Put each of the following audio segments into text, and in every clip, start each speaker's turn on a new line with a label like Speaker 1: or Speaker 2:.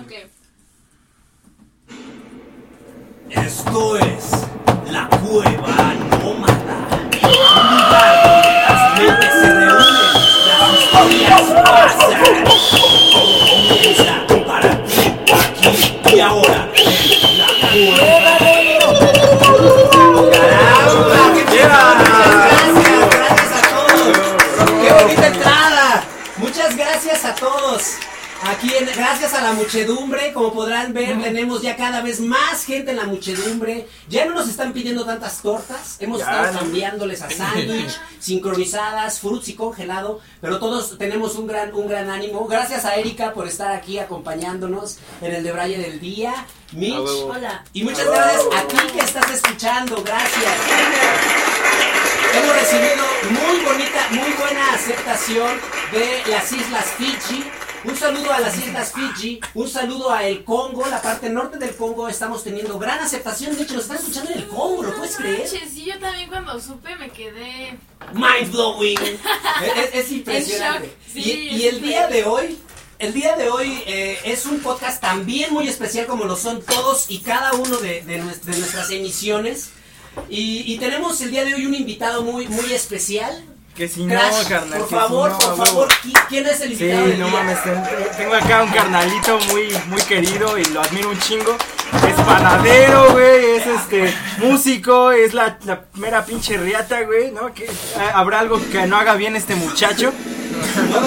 Speaker 1: Ok.
Speaker 2: Esto es la cueva nómada. Un lugar donde las mentes se reúnen, las historias pasan. Todo comienza para ti, aquí y ahora. en La cueva ¡Caramba! ¡Qué gracias, gracias a todos. ¡Qué bonita entrada! Muchas gracias a todos. Aquí, en- gracias a la muchedumbre, como podrán ver, tenemos ya cada vez más gente en la muchedumbre. Ya no nos están pidiendo tantas tortas, hemos
Speaker 3: Ya,
Speaker 2: estado
Speaker 3: no.
Speaker 2: cambiándoles a sándwich, sincronizadas, fruits y congelado, pero todos tenemos un gran, un gran ánimo. Gracias a Erika por estar aquí acompañándonos en el de Braille del Día. Mitch.
Speaker 1: Hola.
Speaker 2: y muchas gracias a ti que estás escuchando, gracias. Hemos recibido muy bonita, muy buena aceptación de las Islas Fiji. Un saludo a las Islas Fiji, un saludo a el Congo, la parte norte del Congo. Estamos teniendo gran aceptación. De hecho, nos están escuchando en el Congo, ¿lo puedes creer?
Speaker 1: sí, yo también cuando supe me quedé.
Speaker 2: Mind blowing. es, es impresionante.
Speaker 1: Sí,
Speaker 2: y, el día de hoy, el día de hoy eh, es un podcast también muy especial como lo son todos y cada uno de, de nues- de nuestras emisiones. Y, y tenemos el día de hoy un invitado muy, muy especial.
Speaker 3: Que si no, carnal.
Speaker 2: por favor,
Speaker 3: si no,
Speaker 2: por favor, ¿qui- ¿quién es el
Speaker 3: Sí,
Speaker 2: invitado? del
Speaker 3: no mames, ten- tengo acá un carnalito muy, muy querido y lo admiro un chingo. Es panadero, güey, es este músico, es la, la mera pinche riata, güey, ¿no? Que ah, habrá algo que no haga bien este muchacho.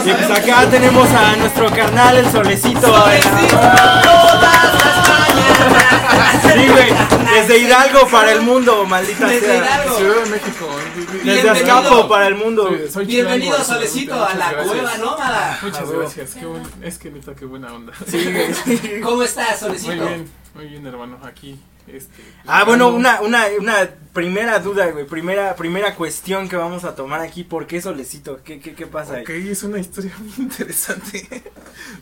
Speaker 3: Y pues acá tenemos a nuestro carnal, el solecito. Sí, güey, desde Hidalgo para el mundo, maldita
Speaker 2: Desde
Speaker 3: sea.
Speaker 2: Hidalgo.
Speaker 4: Ciudad de México.
Speaker 3: Desde
Speaker 2: Bienvenido.
Speaker 3: Azcapo para el mundo.
Speaker 4: Soy-
Speaker 2: Bienvenido,
Speaker 4: chilango,
Speaker 2: Solecito, a la
Speaker 4: gracias.
Speaker 2: cueva nómada.
Speaker 4: Muchas
Speaker 3: A huevo.
Speaker 4: gracias. Qué buen, es que neta, qué buena onda.
Speaker 3: Sí, güey.
Speaker 2: ¿Cómo estás, Solecito?
Speaker 4: Muy bien, muy bien, hermano. Aquí. Este,
Speaker 3: Ah, bueno,
Speaker 4: buscando-
Speaker 3: una, una, una primera duda, güey. Primera, primera cuestión que vamos a tomar aquí. ¿Por qué solecito? ¿Qué, qué, qué pasa ahí?
Speaker 4: Ok, es una historia muy interesante.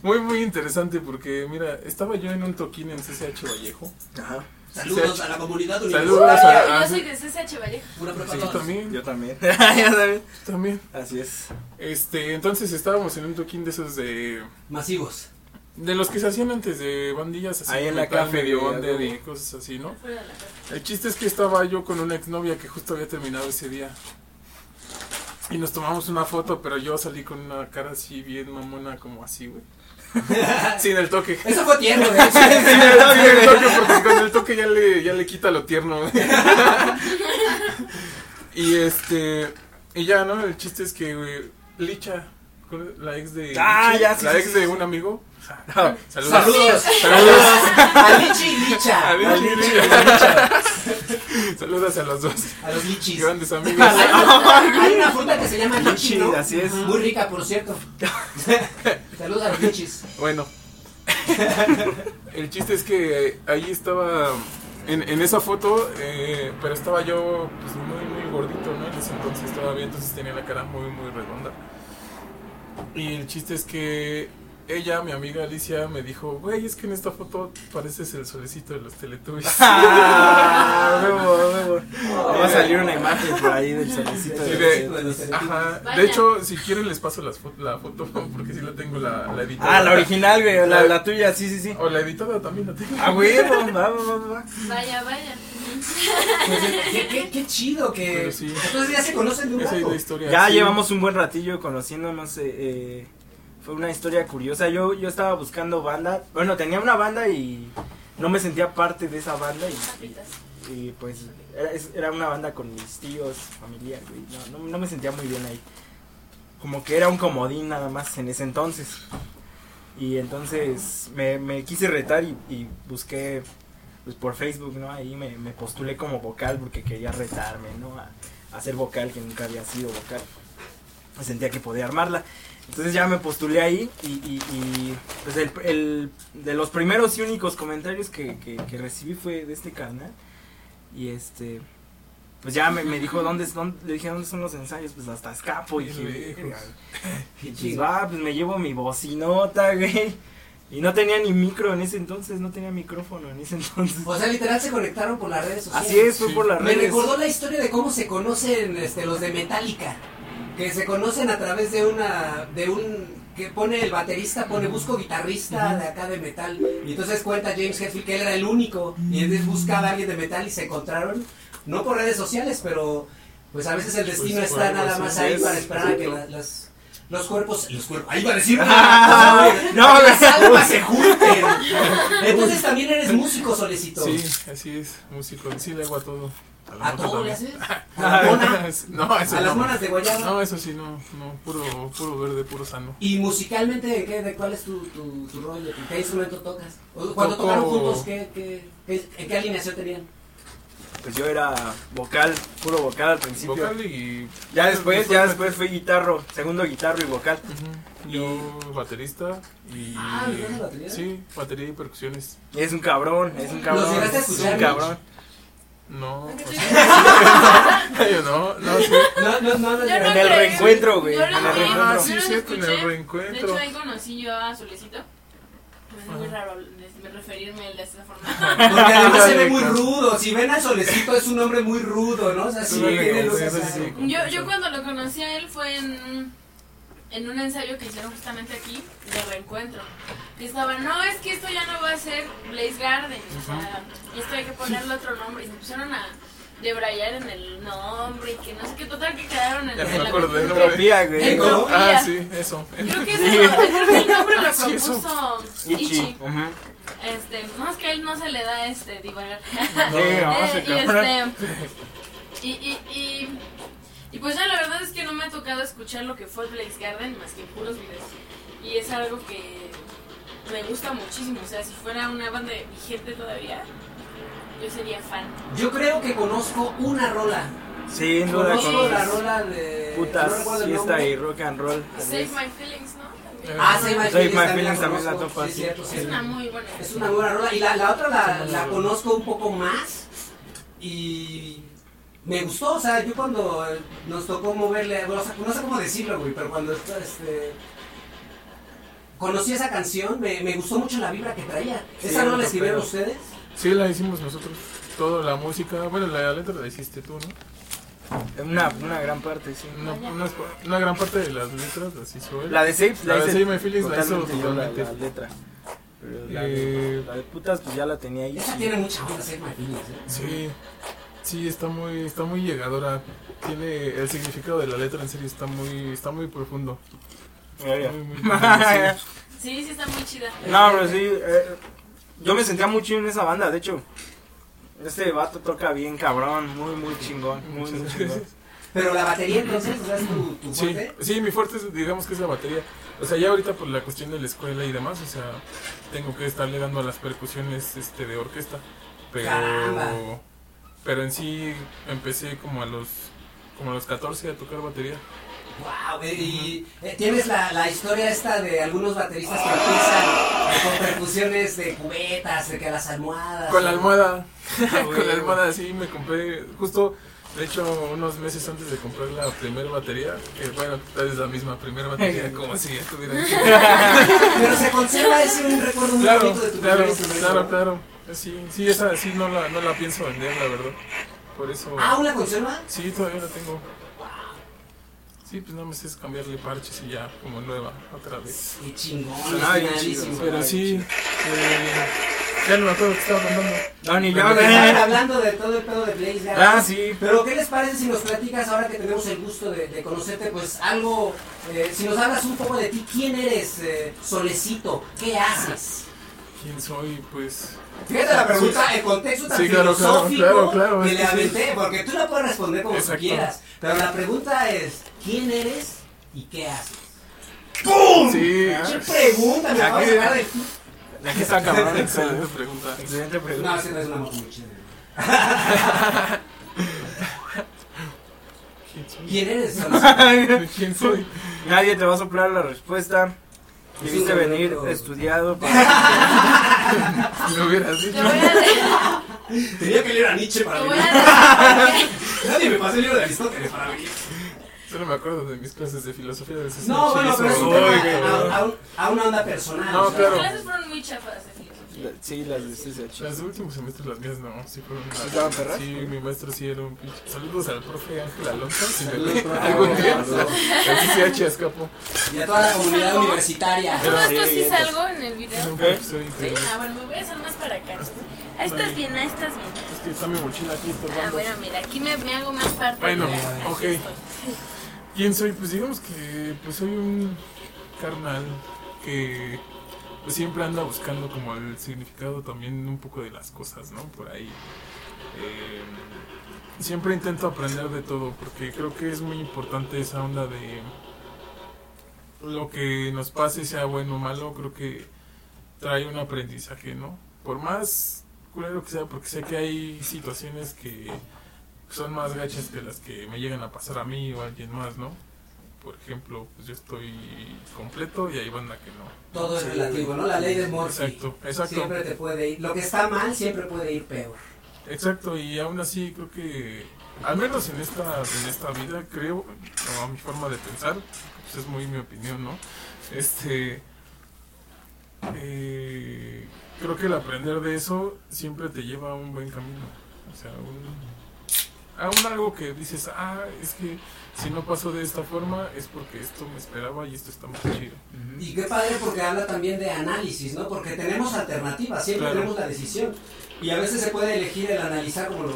Speaker 4: Muy, muy interesante porque, mira, estaba yo en un toquín en CCH Vallejo.
Speaker 3: Ajá.
Speaker 2: Saludos a la comunidad
Speaker 4: Saludos a-
Speaker 1: Yo soy de CSH Vallejo.
Speaker 2: Pura
Speaker 4: Sí,
Speaker 2: todos.
Speaker 4: también,
Speaker 3: Yo también. ya sabes.
Speaker 4: también.
Speaker 3: Así es.
Speaker 4: Este, entonces estábamos en un toquín de esos de...
Speaker 2: Masivos.
Speaker 4: De los que se hacían antes de bandillas así.
Speaker 3: Ahí en la café, güey,
Speaker 4: under y cosas así, ¿no?
Speaker 1: De.
Speaker 4: El chiste es que estaba yo con una exnovia que justo había terminado ese día. Y nos tomamos una foto, pero yo salí con una cara así bien mamona, como así, güey. Sin el toque.
Speaker 2: Eso fue tierno, de hecho.
Speaker 4: Sin el toque, porque con el toque ya le, ya le quita lo tierno, güey. Y este. Y ya, ¿no? El chiste es que, güey, Licha, la ex de.
Speaker 3: Ah, ya, sí,
Speaker 4: La
Speaker 3: sí,
Speaker 4: ex
Speaker 3: sí,
Speaker 4: de
Speaker 3: sí.
Speaker 4: un amigo.
Speaker 3: Ah,
Speaker 4: Saludos.
Speaker 2: Saludos.
Speaker 4: Saludos.
Speaker 2: A Lichi y Licha.
Speaker 4: A
Speaker 2: A,
Speaker 4: Lichi. Saludos a los dos.
Speaker 2: los lichis.
Speaker 4: Grandes amigos.
Speaker 2: Hay una, hay una fruta que se llama lichi,
Speaker 3: Lichi,
Speaker 2: ¿no?
Speaker 3: así es.
Speaker 2: Muy rica, por cierto. Saludos a los lichis.
Speaker 4: Bueno, el chiste es que ahí estaba en, en esa foto, eh, pero estaba yo pues muy muy gordito, ¿no? En ese entonces todavía, entonces tenía la cara muy muy redonda. Y el chiste es que ella, mi amiga Alicia, me dijo, güey, es que en esta foto pareces el solecito de los Teletubbies.
Speaker 3: Ah. Va a salir una imagen por ahí del solecito. De-
Speaker 4: de,
Speaker 2: de los Teletubbies.
Speaker 4: ajá,
Speaker 1: Vaya.
Speaker 4: de hecho, si quieren les paso las fo- la foto, porque sí la tengo la, la editada.
Speaker 3: Ah, la original, güey. La, la tuya, sí, sí, sí.
Speaker 4: O la editada también la tengo.
Speaker 3: Ah, huevo. Va, va, va, va.
Speaker 1: Vaya, vaya.
Speaker 2: Pues, qué, qué, qué chido que.
Speaker 4: Sí.
Speaker 2: Entonces ya se conocen de un
Speaker 4: Esa es
Speaker 2: rato.
Speaker 4: la historia.
Speaker 3: Ya
Speaker 4: sí.
Speaker 3: llevamos un buen ratillo conociéndonos. eh, eh, fue una historia curiosa. Yo, yo estaba buscando banda. Bueno, tenía una banda y no me sentía parte de esa banda. Y, pues era, era una banda con mis tíos, familia. güey. No, no, no me sentía muy bien ahí. Como que era un comodín nada más en ese entonces. Y entonces me, me quise retar y, busqué pues por Facebook, ¿no? Ahí me, me postulé como vocal porque quería retarme, ¿no? A, a ser vocal que nunca había sido vocal. Me sentía que podía armarla. Entonces ya me postulé ahí y, y- y, pues el, el- de los primeros y únicos comentarios que, que- que recibí fue de este canal. Y este, pues ya me, me dijo, ¿dónde, es- dónde, le dije, ¿dónde son los ensayos? Pues hasta escapo. Y dije.
Speaker 2: Qué
Speaker 3: Pues va, pues me llevo mi bocinota, güey. Y no tenía ni micro en ese entonces, no tenía micrófono en ese entonces.
Speaker 2: O sea, literal se conectaron por las redes sociales.
Speaker 3: Así es, fue
Speaker 4: Sí.
Speaker 3: por las
Speaker 2: Me
Speaker 3: redes.
Speaker 2: recordó la historia de cómo se conocen este, los de Metallica. Que se conocen a través de una. de un que pone el baterista, pone busco guitarrista de acá de metal. Y entonces cuenta James Hetfield que él era el único. Y entonces buscaba a alguien de metal y se encontraron, no por redes sociales, pero pues a veces el destino
Speaker 4: Pues,
Speaker 2: está
Speaker 4: bueno,
Speaker 2: nada más ahí para esperar a que la- las, los cuerpos, los cuerpos, ahí va a decir una
Speaker 3: Ah,
Speaker 2: cosa,
Speaker 3: no,
Speaker 2: que las almas se junten. Entonces también eres músico, Solecito.
Speaker 4: Sí, así es, músico. Sí, le hago a todo.
Speaker 2: ¿A todo le haces? ¿A la mona?
Speaker 4: No, eso
Speaker 2: ¿A las
Speaker 4: no.
Speaker 2: monas de guayaba?
Speaker 4: No, eso sí, no, no, puro, puro verde, puro sano.
Speaker 2: ¿Y musicalmente ¿de qué, de cuál es tu, tu, tu rollo? ¿Qué instrumento tocas? Cuando
Speaker 4: Toco-
Speaker 2: tocaron juntos, ¿qué, qué, qué- ¿en qué alineación tenían?
Speaker 3: Pues yo era vocal, puro vocal al principio.
Speaker 4: Vocal y...
Speaker 3: Ya después, ya después fui guitarro, segundo guitarro y vocal.
Speaker 4: Yo baterista y...
Speaker 2: Ah, ¿le das batería?
Speaker 4: Sí, batería y percusiones.
Speaker 3: Es un cabrón, es un
Speaker 2: ¿Los
Speaker 3: cabrón.
Speaker 2: llegaste a
Speaker 3: Es un cabrón.
Speaker 4: No,
Speaker 1: ¿Qué
Speaker 4: pues, yo no, no, sí.
Speaker 2: No, no, no, no.
Speaker 1: Yo
Speaker 3: En
Speaker 1: no
Speaker 3: el
Speaker 1: creo.
Speaker 3: reencuentro, güey.
Speaker 1: Yo
Speaker 3: En
Speaker 1: no
Speaker 3: el
Speaker 1: creo.
Speaker 3: reencuentro.
Speaker 4: Ah,
Speaker 1: Yo
Speaker 4: sí, cierto, en el
Speaker 1: escuché.
Speaker 4: reencuentro.
Speaker 1: De hecho, ahí conocí yo a Solecito. Es muy
Speaker 4: Ajá.
Speaker 1: raro de- referirme a él de esta forma.
Speaker 2: Porque además se ve muy rudo. Si ven al solecito es un hombre muy rudo, ¿no? O sea, sí,
Speaker 4: Sí,
Speaker 2: tiene
Speaker 4: sí,
Speaker 2: los
Speaker 4: sí,
Speaker 2: así.
Speaker 4: sí.
Speaker 1: Yo, yo cuando lo conocí a él fue en, en un ensayo que hicieron justamente aquí, de reencuentro. Que estaba, no, es que esto ya no va a ser Blaze Garden, o sea, esto hay que ponerle otro nombre. Y se pusieron a debrayar en el nombre y que no sé qué, total que quedaron en,
Speaker 4: Ya
Speaker 1: en
Speaker 4: me
Speaker 1: la
Speaker 4: acordé, ¿no?
Speaker 3: Entropía, güey.
Speaker 1: Entropía.
Speaker 4: Ah, sí, eso.
Speaker 1: Creo que, creo que el nombre lo
Speaker 4: Sí, eso.
Speaker 1: propuso
Speaker 3: Ichi.
Speaker 1: Ichi.
Speaker 3: Ujú.
Speaker 1: Este, no es que a él no se le da este divagar.
Speaker 3: Sí, no,
Speaker 1: Eh,
Speaker 3: se
Speaker 1: y este y, y, y, y pues ya la verdad es que no me ha tocado escuchar lo que fue Blaze Garden más que puros videos. Y es algo que me gusta muchísimo. O sea, si fuera una banda vigente todavía, yo sería fan.
Speaker 2: Yo creo que conozco una rola.
Speaker 3: Sin duda
Speaker 2: Conozco
Speaker 3: con
Speaker 2: la rola de. no
Speaker 3: putas, fiesta y rock and roll.
Speaker 1: Save My Feelings, ¿no?
Speaker 2: Ah, Save My
Speaker 3: Save
Speaker 2: Feelings
Speaker 3: My
Speaker 2: también
Speaker 3: Feelings también la
Speaker 2: conozco.
Speaker 3: topa,
Speaker 2: Sí,
Speaker 3: sí.
Speaker 2: sí.
Speaker 1: Es una muy buena.
Speaker 2: Es una buena rola. Y la, la otra la, la conozco un poco más. Y me gustó. O sea, yo cuando eh, nos tocó moverle. O sea, no sé cómo decirlo, güey. Pero cuando este. Conocí esa canción, me, me gustó mucho la vibra que traía.
Speaker 3: Sí,
Speaker 2: ¿Esa no la escribieron ustedes?
Speaker 4: Sí, la hicimos nosotros. Toda la música, bueno, la letra la hiciste tú, ¿no?
Speaker 3: Una, una gran parte, sí.
Speaker 4: Una, una, una gran parte de las letras las hizo él.
Speaker 3: La de Save,
Speaker 4: La de
Speaker 3: hice
Speaker 4: Save My Feelings la hizo
Speaker 3: totalmente yo, la, la letra. Pero la,
Speaker 4: Eh,
Speaker 3: de, la de putas, pues ya la tenía ahí.
Speaker 2: Esa tiene mucha onda, Save My Feelings, ¿eh?
Speaker 4: Sí, sí, está muy, está muy llegadora. Tiene el significado de la letra en serio está muy, está muy profundo. Muy, muy profundo, sí.
Speaker 1: Sí, sí está muy chida.
Speaker 3: No, pero sí, eh, yo me sentía muy chido en esa banda, de hecho. Este vato toca bien cabrón, muy, muy chingón, muy, muy chingón.
Speaker 2: Pero la batería entonces, o sea, es tu, tu
Speaker 4: Sí,
Speaker 2: fuerte.
Speaker 4: sí, mi fuerte es, digamos que es la batería. O sea, ya ahorita por la cuestión de la escuela y demás, o sea, tengo que estarle dando a las percusiones este de orquesta. Pero
Speaker 2: Caramba.
Speaker 4: Pero en sí empecé como a los como a los 14 a tocar batería.
Speaker 2: Wow, y eh, tienes la, la historia esta de algunos bateristas que empiezan con percusiones de cubetas, de que las almohadas.
Speaker 4: Con la almohada,
Speaker 3: Ah,
Speaker 4: con la almohada sí me compré justo de hecho unos meses antes de comprar la primera batería, que bueno, tal vez la misma primera batería como si estuviera
Speaker 2: Pero se conserva ese un recuerdo muy
Speaker 4: Claro,
Speaker 2: bonito de tu
Speaker 4: claro, claro, claro. Sí, sí, esa sí no la, no la pienso vender, la verdad. Por eso.
Speaker 2: Ah, ¿una conserva?
Speaker 4: Sí, todavía la tengo. Sí, pues nada más es cambiarle parches y ya, como nueva, otra vez.
Speaker 2: Qué chingón, originalísimo.
Speaker 3: chido.
Speaker 4: Pero sí, eh, ya no me acuerdo que estaba contando.
Speaker 3: No, ni yo,
Speaker 2: Porque estaban
Speaker 3: güey.
Speaker 2: hablando de todo el pedo de Blaze Garden.
Speaker 3: Ah, sí.
Speaker 2: Pero ¿qué les parece si nos platicas ahora que tenemos el gusto de, de conocerte, pues algo, eh, si nos hablas un poco de ti, ¿quién eres, eh, Solecito? ¿Qué haces?
Speaker 4: ¿Quién soy? Pues.
Speaker 2: Fíjate la pregunta, el contexto tan
Speaker 4: Sí, claro, claro,
Speaker 2: filosófico
Speaker 4: claro, claro,
Speaker 2: que le aventé, porque tú la puedes responder como
Speaker 4: Exacto.
Speaker 2: tú quieras, pero la pregunta es, ¿quién eres y qué haces?
Speaker 4: Sí,
Speaker 3: Ah,
Speaker 2: ¿Qué pregunta? Me acabo de
Speaker 3: Aquí-
Speaker 2: sacar de...
Speaker 3: Aquí está cabrón.
Speaker 4: excelente pregunta.
Speaker 3: Excelente
Speaker 2: No,
Speaker 3: pregunta.
Speaker 2: es que no es una moto muy chévere.
Speaker 4: ¿Quién
Speaker 2: eres?
Speaker 4: ¿Quién soy?
Speaker 3: Nadie te va a soplar la respuesta.
Speaker 2: Es
Speaker 3: Debiste
Speaker 2: un
Speaker 3: venir estudiado. para-
Speaker 4: Si me hubieras dicho.
Speaker 2: Tenía que leer a Nietzsche para venir. Nadie me pasó el libro de Aristóteles para venir.
Speaker 4: Solo me acuerdo de mis clases de filosofía de
Speaker 2: No, bueno, pero es un
Speaker 4: Uy,
Speaker 2: tema
Speaker 4: qué
Speaker 2: a, una onda personal.
Speaker 4: No,
Speaker 2: o sea,
Speaker 4: claro.
Speaker 1: Las clases fueron muy chafas filosofía.
Speaker 3: La- sí, las de CCH.
Speaker 4: Las últimos semestres, las mías no, sí fueron las-
Speaker 3: ¿Estaban perras?
Speaker 4: Sí, mi maestro sí era un pinche. Saludos al profe Ángel Alonso, si me
Speaker 2: profe.
Speaker 4: algún día. El escapó.
Speaker 2: Y a toda la comunidad universitaria.
Speaker 1: ¿Todo
Speaker 3: Sí,
Speaker 1: esto sí
Speaker 3: bien,
Speaker 1: salgo en el video? Sí, ah, bueno, me voy a hacer más para acá. Ahí estás bien, ahí estás bien.
Speaker 4: Es que está mi mochila aquí
Speaker 1: Ah,
Speaker 4: estorbando.
Speaker 1: bueno, mira, aquí me, me hago más parte.
Speaker 4: Bueno, ok. ¿Quién soy? Pues digamos que pues soy un carnal que siempre anda buscando como el significado también un poco de las cosas, ¿no? Por ahí. Eh, siempre intento aprender de todo porque creo que es muy importante esa onda de lo que nos pase, sea bueno o malo, creo que trae un aprendizaje, ¿no? Por más culero que sea, porque sé que hay situaciones que son más gachas que las que me llegan a pasar a mí o a alguien más, ¿no? Por ejemplo, pues yo estoy completo y hay banda que no.
Speaker 2: Todo es relativo, ¿no? La ley de Murphy.
Speaker 4: Exacto, exacto.
Speaker 2: Siempre te puede ir. Lo que está mal siempre puede ir peor.
Speaker 4: Exacto, y aún así creo que, al menos en esta, en esta vida, creo, o a mi forma de pensar, pues es muy mi opinión, ¿no? Este, eh, creo que el aprender de eso siempre te lleva a un buen camino, o sea, un, a un algo que dices, ah, es que si no pasó de esta forma es porque esto me esperaba y esto está más chido.
Speaker 2: Y qué padre porque habla también de análisis, ¿no? Porque tenemos alternativas, siempre
Speaker 4: Claro.
Speaker 2: tenemos la decisión. Y a veces se puede elegir el analizar como lo,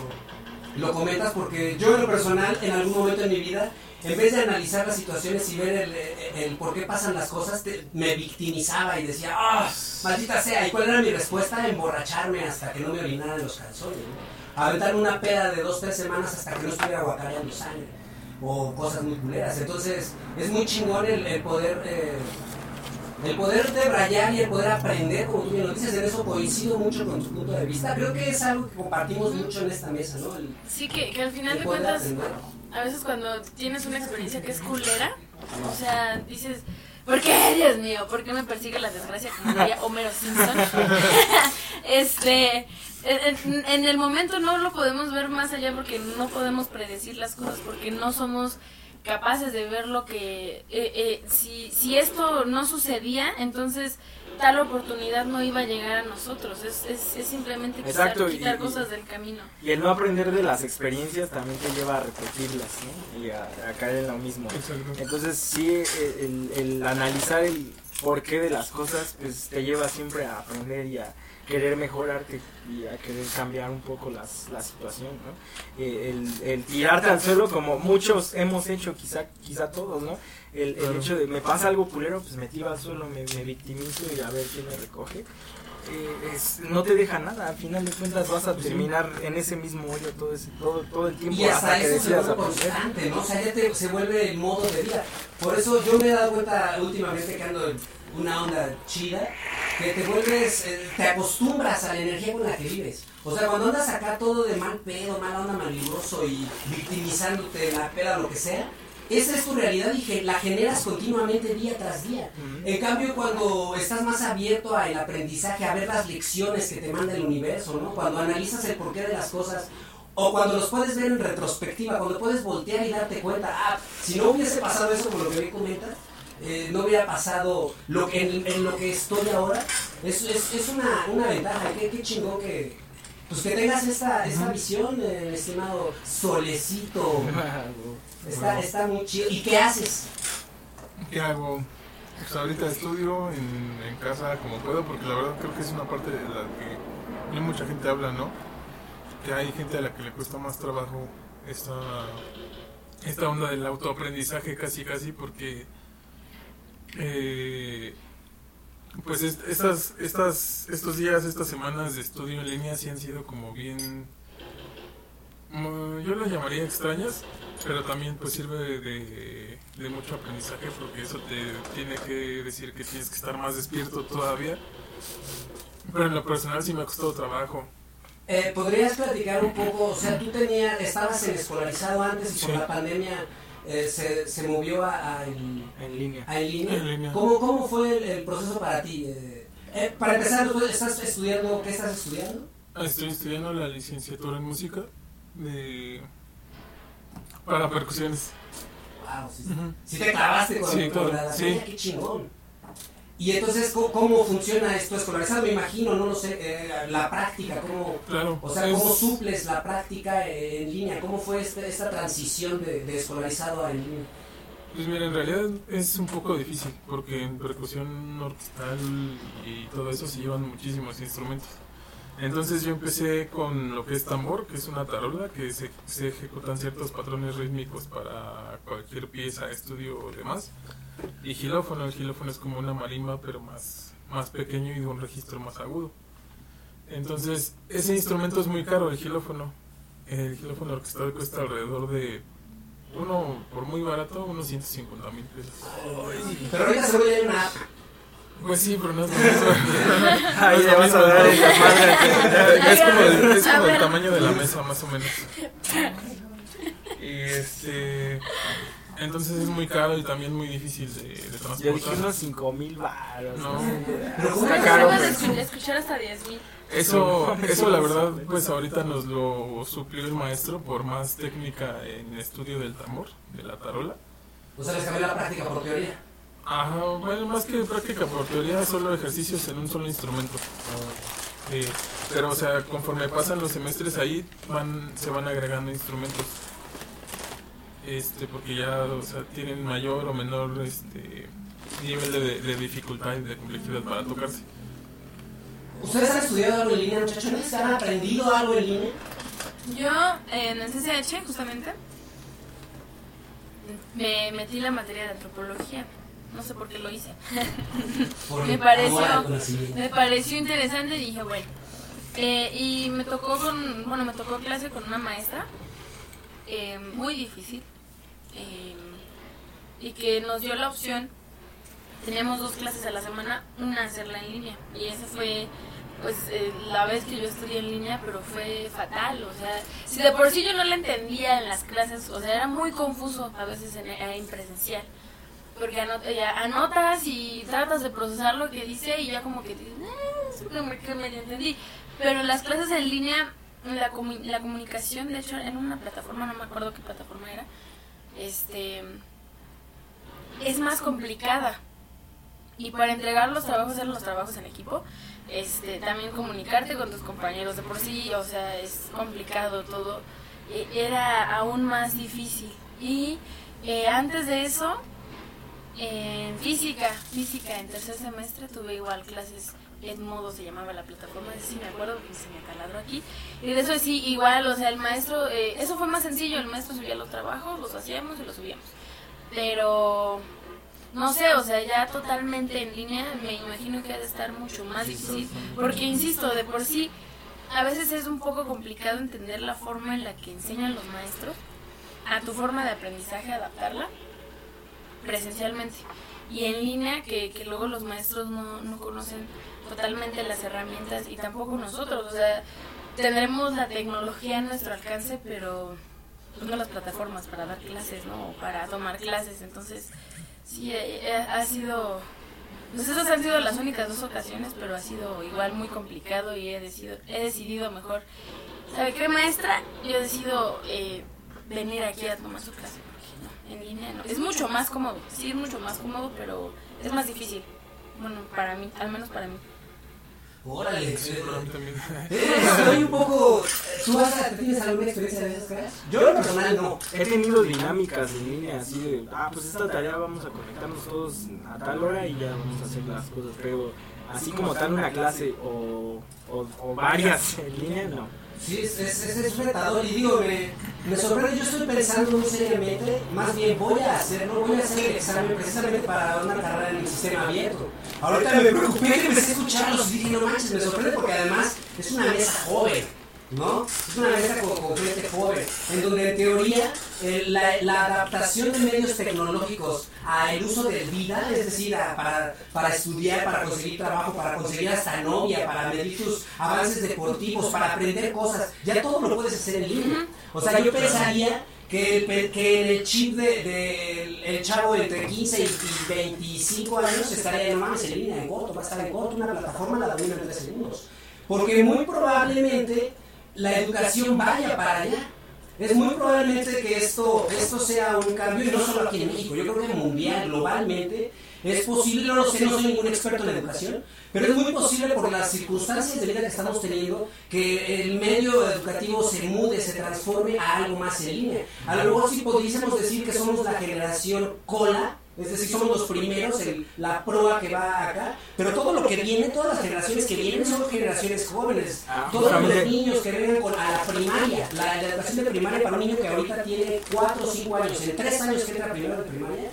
Speaker 2: lo comentas, porque yo en lo personal, en algún momento en mi vida, en vez de analizar las situaciones y ver el, el- el por qué pasan las cosas, te- me victimizaba y decía, ¡ah, maldita sea! ¿Y cuál era mi respuesta? Emborracharme hasta que no me orinaran los calzones, ¿no? Aventar una peda de dos, tres semanas hasta que no estuviera guacareando sangre. O cosas muy culeras. Entonces, es muy chingón el, el poder... eh, el poder debrayar y el poder aprender, como tú bien lo dices, en eso coincido mucho con tu punto de vista. Creo que es algo que compartimos mucho en esta mesa, ¿no? El,
Speaker 1: Sí, que, que al final de cuentas,
Speaker 2: aprender.
Speaker 1: a veces cuando tienes una experiencia que es culera, o sea, dices, ¿por qué, Dios mío? ¿Por qué me persigue la desgracia como diría Homero Simpson? este, en, en el momento no lo podemos ver más allá porque no podemos predecir las cosas, porque no somos capaces de ver lo que, eh, eh, si, si esto no sucedía, entonces tal oportunidad no iba a llegar a nosotros, es, es, es simplemente quitar,
Speaker 3: Exacto, y-
Speaker 1: quitar
Speaker 3: y-
Speaker 1: cosas del camino.
Speaker 3: Y el no aprender de las experiencias también te lleva a repetirlas, ¿no? Y a, a caer en lo mismo.
Speaker 4: Exacto.
Speaker 3: Entonces sí, el, el analizar el porqué de las cosas, pues te lleva siempre a aprender y a querer mejorarte y a querer cambiar un poco las, la situación, ¿no? Eh, El, el tirarte al suelo como muchos hemos hecho, quizá, quizá todos, ¿no? El, el hecho de me pasa algo culero, pues me tiro al suelo, me, me victimizo y a ver quién me recoge. Eh, es- no te deja nada, al final de cuentas vas a terminar en ese mismo hoyo todo, ese, todo, todo el tiempo
Speaker 2: Y hasta
Speaker 3: que
Speaker 2: eso se
Speaker 3: decidas
Speaker 2: constante, ¿no? O sea, ya te- se vuelve el modo de vida. Por eso yo me he dado cuenta últimamente que ando en una onda chida, que te vuelves, eh, te acostumbras a la energía con la que vives. O sea, cuando andas acá todo de mal pedo, mala onda, malvibroso y victimizándote en la peda, lo que sea, esa es tu realidad y la generas continuamente día tras día. En cambio, cuando estás más abierto al aprendizaje, a ver las lecciones que te manda el universo, ¿no? Cuando analizas el porqué de las cosas, o cuando los puedes ver en retrospectiva, cuando puedes voltear y darte cuenta, ah, si no hubiese pasado eso como lo que me comentas, eh, no hubiera pasado lo que, en, en lo que estoy ahora, es, es, es una, una ventaja, qué, qué chingón que, pues que tengas esta, esta visión, eh, estimado solecito, está, está muy chido. ¿Y qué haces?
Speaker 4: ¿Qué hago? Pues ahorita estudio en, en casa como puedo, porque la verdad creo que es una parte de la que no mucha gente habla, ¿no? Que hay gente a la que le cuesta más trabajo esta, esta onda del autoaprendizaje casi casi porque eh, pues est- estas, estas, estos días, estas semanas de estudio en línea sí han sido como bien, mm, yo las llamaría extrañas, pero también pues sirve de, de- de mucho aprendizaje porque eso te tiene que decir que tienes que estar más despierto todavía. Pero en lo personal sí me ha costado trabajo.
Speaker 2: Eh, ¿Podrías platicar un poco? O sea, tú tenías, estabas en escolarizado antes y por
Speaker 4: Sí.
Speaker 2: la pandemia eh, se, se movió a,
Speaker 3: En línea.
Speaker 2: a en línea.
Speaker 4: En línea.
Speaker 2: ¿Cómo, cómo fue el, el proceso para ti? Eh, eh, para empezar, ¿tú ¿estás estudiando? ¿Qué estás estudiando?
Speaker 4: Estoy estudiando la licenciatura en música de para percusiones.
Speaker 2: Wow,
Speaker 4: Ujú.
Speaker 2: sí te clavaste con,
Speaker 4: Sí,
Speaker 2: con
Speaker 4: todo,
Speaker 2: la
Speaker 4: sí.
Speaker 2: qué chingón. Y entonces, ¿cómo, cómo funciona esto escolarizado? Me imagino, no lo sé, eh, la práctica, ¿cómo,
Speaker 4: Claro.
Speaker 2: o sea,
Speaker 4: es-
Speaker 2: ¿cómo suples la práctica en línea? ¿Cómo fue este- esta transición de, de escolarizado a en línea?
Speaker 4: Pues mira, en realidad es un poco difícil porque en percusión orquestal y todo eso se llevan muchísimos instrumentos. Entonces yo empecé con lo que es tambor, que es una tarola, que se, ejecutan ciertos patrones rítmicos para cualquier pieza, estudio o demás. Y gilófono, el gilófono es como una marimba pero más, más pequeño y de un registro más agudo. Entonces ese instrumento es muy caro, el gilófono. El gilófono orquestal cuesta alrededor de uno, por muy barato, unos 150 mil pesos.
Speaker 2: Pero ahorita se ve una.
Speaker 4: Pues sí, pero no es lo mismo.
Speaker 3: Ahí
Speaker 4: No
Speaker 3: le vas a dar
Speaker 4: ¿no?
Speaker 3: en la madre.
Speaker 4: Es como, el, es
Speaker 1: A
Speaker 4: como el
Speaker 1: ver.
Speaker 4: tamaño de la mesa, más o menos. Y este. Entonces es muy caro y también muy difícil de, de
Speaker 3: Yo dije
Speaker 4: transportar.
Speaker 3: unos 5 mil baros.
Speaker 4: No.
Speaker 2: Pero ¿cómo
Speaker 3: Está
Speaker 2: es?
Speaker 3: caro, pero-
Speaker 1: escu- escuchar hasta 10 mil.
Speaker 4: Eso, eso la verdad, pues ahorita nos lo suplió el maestro por más técnica en estudio del tambor, de la tarola.
Speaker 2: O sea, les cambió la práctica por teoría.
Speaker 4: Ajá, bueno, más que práctica por teoría, solo ejercicios en un solo instrumento. Sí, pero, o sea, conforme pasan los semestres ahí, van, se van agregando instrumentos. Este, porque ya, o sea, tienen mayor o menor este, nivel de, de dificultad y de complejidad para tocarse.
Speaker 2: ¿Ustedes han estudiado algo en línea, muchachones? ¿Han aprendido algo en línea?
Speaker 1: Yo en el CCH, justamente, me metí la materia de antropología. No sé por qué lo hice. Me pareció-. Me pareció interesante y dije, bueno. Eh, y me tocó con, bueno, me tocó clase con una maestra eh, muy difícil eh, y que nos dio la opción. Teníamos dos clases a la semana, una hacerla en línea y esa fue pues eh, la vez que yo estudié en línea, pero fue fatal, o sea, si de por sí yo no la entendía en las clases, o sea, era muy confuso a veces en, en presencial porque ya anotas y tratas de procesar lo que dice y ya como que dices, "Eh, que medio entendí. Pero en las clases en línea, la, comu- la comunicación, de hecho, en una plataforma, no me acuerdo qué plataforma era, este es más complicada. Y para entregar los trabajos, hacer los trabajos en equipo, este, también comunicarte con tus compañeros de por sí, o sea, es complicado todo. E- Era aún más difícil. Y eh, antes de eso, en física, física en tercer semestre tuve igual clases Edmodo se llamaba la plataforma, sí me acuerdo porque se me taladró aquí. Y de eso sí, igual, o sea, el maestro, eh, eso fue más sencillo, el maestro subía los trabajos, los hacíamos y los subíamos. Pero, no sé, o sea, ya totalmente en línea, me imagino que ha de estar mucho más difícil, porque insisto, de por sí, a veces es un poco complicado entender la forma en la que enseñan los maestros a tu forma de aprendizaje, adaptarla presencialmente. Y en línea que, que luego los maestros no, no conocen totalmente las herramientas y tampoco nosotros, o sea, tendremos la tecnología a nuestro alcance, pero pues, no las plataformas para dar clases, ¿no? O para tomar clases, entonces sí, eh, eh, ha sido, pues esas han sido las únicas dos ocasiones, pero ha sido igual muy complicado y he decidido, he decidido mejor, ¿sabe qué maestra? Yo decido eh, venir aquí a tomar su clase, en línea no. Es mucho más cómodo, sí, es mucho más cómodo, pero es más difícil. Bueno, para mí, al menos para mí.
Speaker 2: Órale.
Speaker 4: Sí, para mí también.
Speaker 2: Eh, Estoy un poco. ¿Tú has, tienes alguna experiencia de esas? Yo en lo personal no.
Speaker 3: He tenido dinámicas en línea así de, ah, pues esta tarea vamos a conectarnos todos a tal hora y ya vamos a hacer las cosas, pero así como tal una clase o, o, o varias en línea, no.
Speaker 2: Sí, es, es, es, retador y digo, me, me sorprende, yo estoy pensando muy seriamente, más bien voy a hacerlo, voy a hacer el examen precisamente para una carrera en el sistema abierto. Ahorita me preocupé que empecé a escucharlos y dije, no manches, me sorprende porque además es una mesa joven, ¿no? Es una mesa con, con gente joven, en donde en teoría la, la adaptación de medios tecnológicos al uso del vida, es decir, a- para, para estudiar, para conseguir trabajo, para conseguir hasta novia, para medir tus avances deportivos, para aprender cosas, ya todo lo puedes hacer en línea. O sea, yo pensaría que, el que en el chip de, de el- el chavo entre 15 y, y 25 años estaría no mames, en línea, en corto, va a estar en corto, una plataforma la domina en 3 segundos. Porque muy probablemente la educación vaya para allá. Es muy probablemente que esto, esto sea un cambio, y no solo aquí en México, yo creo que mundial, globalmente, Es posible, no lo sé, no soy ningún experto en educación, pero es muy posible por las circunstancias de vida que estamos teniendo que el medio educativo se mude, se transforme a algo más en línea. A lo mejor sí pudiésemos decir que somos la generación cola, es decir, somos los primeros, el- la proa que va acá, pero todo lo que viene, todas las generaciones que vienen son generaciones jóvenes.
Speaker 3: Ah,
Speaker 2: Todos los niños que con, a la primaria, la, la educación de primaria para un niño que ahorita tiene 4 o 5 años, en 3 años que entra primero de primaria,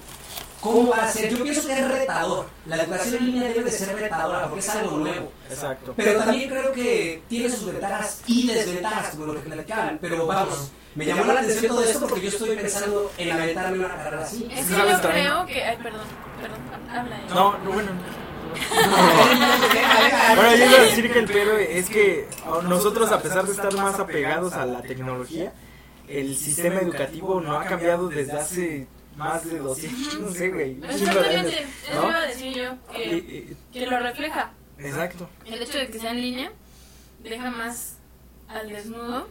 Speaker 2: ¿cómo va a ser? Yo pienso que es retador. La educación en línea debe de ser retadora porque es algo nuevo.
Speaker 3: Exacto.
Speaker 2: Pero también creo que tiene sus ventajas y desventajas, como lo que platicaban. Pero vamos, me llamó la atención todo esto porque yo estoy pensando en aventarme una carrera así.
Speaker 1: Es que
Speaker 3: ¿Sabes
Speaker 1: yo creo que. Ay, perdón, perdón, habla. eh.
Speaker 3: No, no, bueno. Bueno, yo iba a decir que el pedo es que nosotros, a pesar de estar más apegados a la tecnología, el sistema educativo no ha cambiado desde hace más de 200, no sé, güey.
Speaker 1: Exactamente, eso iba a decir yo. Que lo refleja.
Speaker 3: Exacto.
Speaker 1: El hecho de que sea en línea deja más al desnudo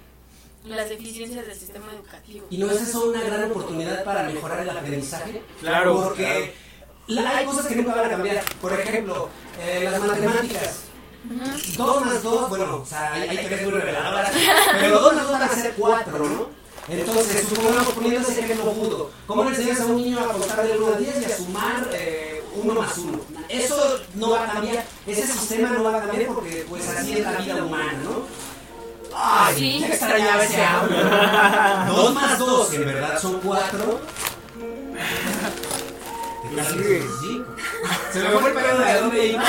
Speaker 1: las deficiencias del sistema educativo.
Speaker 2: ¿Y no es eso una gran oportunidad para mejorar el aprendizaje?
Speaker 3: Claro,
Speaker 2: Porque la- hay cosas que nunca van a cambiar. Por ejemplo, eh, las matemáticas.
Speaker 1: Ujú.
Speaker 2: 2 más 2, bueno, o sea, hay, hay teorías muy reveladoras, pero 2 más 2 van a ser 4, ¿no? Entonces, supongamos poniendo ese ejemplo judo, ¿cómo le enseñas a un niño a contar del 1 al 10 y a sumar 1 más 1? Eso no va a cambiar, ese sistema no va a cambiar porque pues así es la vida humana, ¿no? Ay,
Speaker 1: Sí.
Speaker 2: ya extrañaba ese audio. 2 más 2, en verdad son 4. Sí. Se me fue el pedo de dónde iba.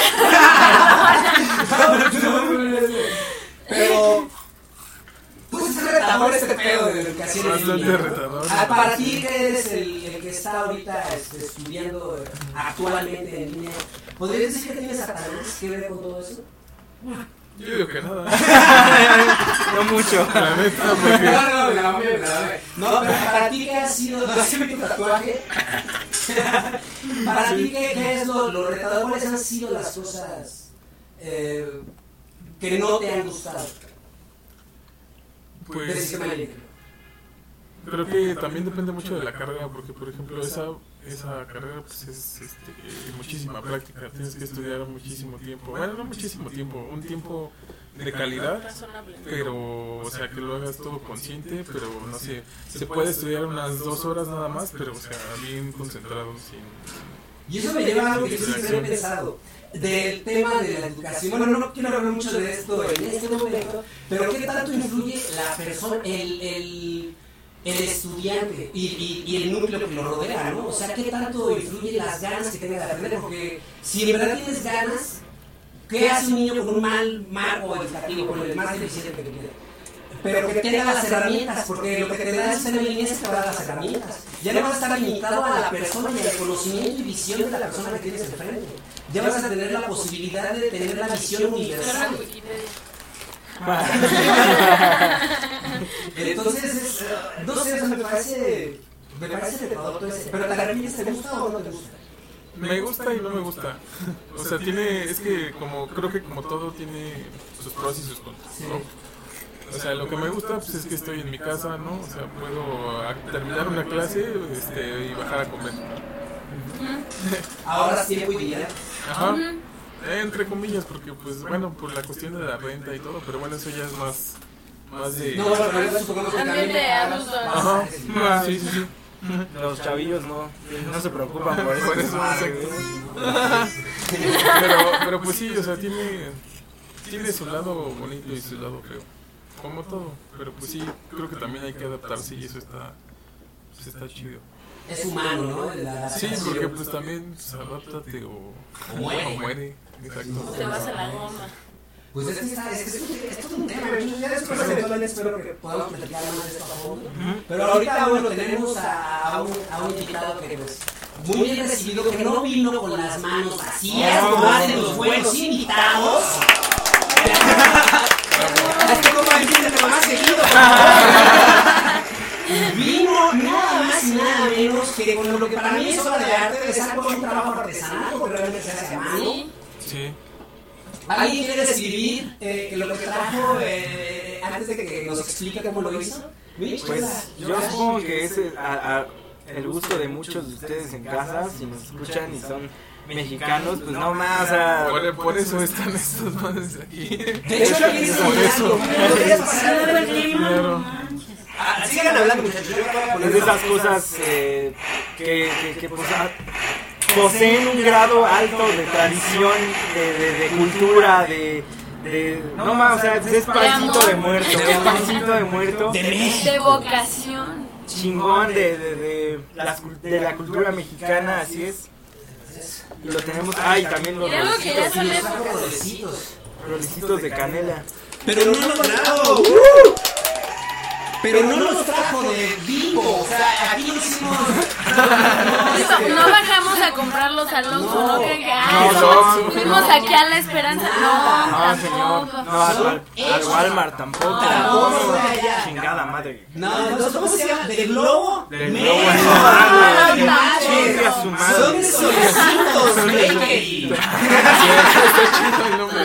Speaker 2: Pero. Pues es retador este pedo de educación
Speaker 4: Bastante retador.
Speaker 2: Ah, Para ti, que eres el, el que está ahorita este, estudiando actualmente en línea, ¿podrías decir que tienes Satanás que ver con todo eso?
Speaker 4: Yo digo que nada.
Speaker 3: No mucho.
Speaker 4: La neta, porque.
Speaker 2: No, pero para ti, ¿qué ha sido? ¿No has visto tu tatuaje? para ti, ¿qué, qué es lo, lo retador? ¿Cuáles han sido las cosas eh, que no te han gustado
Speaker 4: Pues. Creo que también depende mucho de la carrera, porque por ejemplo esa esa carrera pues es este, muchísima práctica, tienes que estudiar muchísimo tiempo, bueno no muchísimo tiempo, un tiempo de calidad, pero o sea que lo hagas todo consciente, pero no sé, se puede estudiar unas dos horas nada más, pero o sea bien concentrado, sin,
Speaker 2: Y eso me lleva a algo que yo siempre he pensado. Del tema de la educación. Bueno, no quiero hablar mucho de esto en este momento, pero ¿qué tanto influye la persona, el, el, el estudiante y, y, el núcleo que lo rodea, ¿no? O sea, ¿qué tanto influye las ganas que tenga de aprender? Porque si en verdad tienes ganas, ¿qué hace un niño con un mal marco educativo, con el más deficiente que tiene? pero que tenga las herramientas, porque lo que te da el en línea es que te da las herramientas. Ya no vas a estar limitado a la persona y al conocimiento y visión de la persona que tienes enfrente. Ya vas a tener la posibilidad de tener la visión universal. Entonces, es, no sé, o sea, me parece, me parece retador todo ese. Pero arrepientes, ¿te gusta o no te gusta?
Speaker 4: Me gusta y no me gusta. O sea, tiene, es que como, creo que como todo tiene sus pros y sus contras, ¿no? O sea, lo que me gusta pues es que estoy en mi casa, ¿no? O sea, puedo terminar una clase este, y bajar a comer.
Speaker 2: Ahora tiempo y dinero.
Speaker 4: Ajá. Eh, entre comillas, porque pues bueno, por la cuestión de la renta y todo, pero bueno, eso ya es más, más de...
Speaker 2: No, pero.
Speaker 4: Ajá. Ah, sí, sí, sí.
Speaker 3: Los chavillos no, no se preocupan por eso.
Speaker 4: Por eso. Pero, pero pues sí, o sea, tiene, tiene su lado bonito y su lado feo. Como todo. Pero pues sí, creo que también hay que adaptarse y eso está, pues está chido.
Speaker 2: Es humano, ¿no? La
Speaker 4: Sí, porque pues también pues, adáptate o,
Speaker 2: O muere.
Speaker 4: o muere. Exacto.
Speaker 1: Te vas a la goma.
Speaker 2: Pues es que está, es, que es, es todo un tema, yo ya después eventualmente espero que podamos platicar más de esto a fondo. Pero ahorita, bueno, tenemos a, a, un, a un invitado que pues muy bien recibido, que no vino con las manos vacías, como hacen los buenos invitados. Es que como entiéndelo más seguido. Vino nada más y nada menos que con lo que para mí es obra de arte, de sacar un trabajo artesanal, porque realmente se hace a mano.
Speaker 1: Sí.
Speaker 2: ¿Alguien quiere describir eh, que lo que trajo eh, antes de que nos explique cómo lo hizo? Mitch,
Speaker 3: Pues yo supongo que es el, a- a- el gusto de muchos de ustedes en casa, si nos escuchan y son mexicanos, pues no más, sea,
Speaker 4: Por, por eso están estos manes aquí.
Speaker 2: De hecho, aquí es
Speaker 4: Por eso. Claro.
Speaker 2: Ah, sigan hablando, muchachos. A
Speaker 3: es de esas cosas eh, que, que, que, pues, ah, poseen un grado alto de tradición, de, de, de cultura, de, de... No más, o sea, es pancito de muerto, es pancito de muerto.
Speaker 1: De vocación.
Speaker 3: chingón de, de, de, las cul- de la cultura mexicana, así es. Y lo tenemos. Ay, también los
Speaker 1: Y que ya
Speaker 3: rolecitos,
Speaker 1: sale
Speaker 2: Rolecitos.
Speaker 3: rolecitos de canela.
Speaker 2: Pero no lo bravo. Pero no los trajo de Bimbo. O sea, aquí hicimos.
Speaker 1: Digo, no bajamos a comprarlos al Oxxo, no crean que
Speaker 3: No, no.
Speaker 1: fuimos aquí a la esperanza. No,
Speaker 3: No, señor.
Speaker 1: tampoco.
Speaker 3: No, al, al Walmart tampoco. Chingada madre.
Speaker 2: No, no, ¿cómo se llama? ¿De Globo?
Speaker 3: Del Globo.
Speaker 2: Ah,
Speaker 1: No.
Speaker 2: Son de solecitos, bakery.
Speaker 4: Está chido el nombre.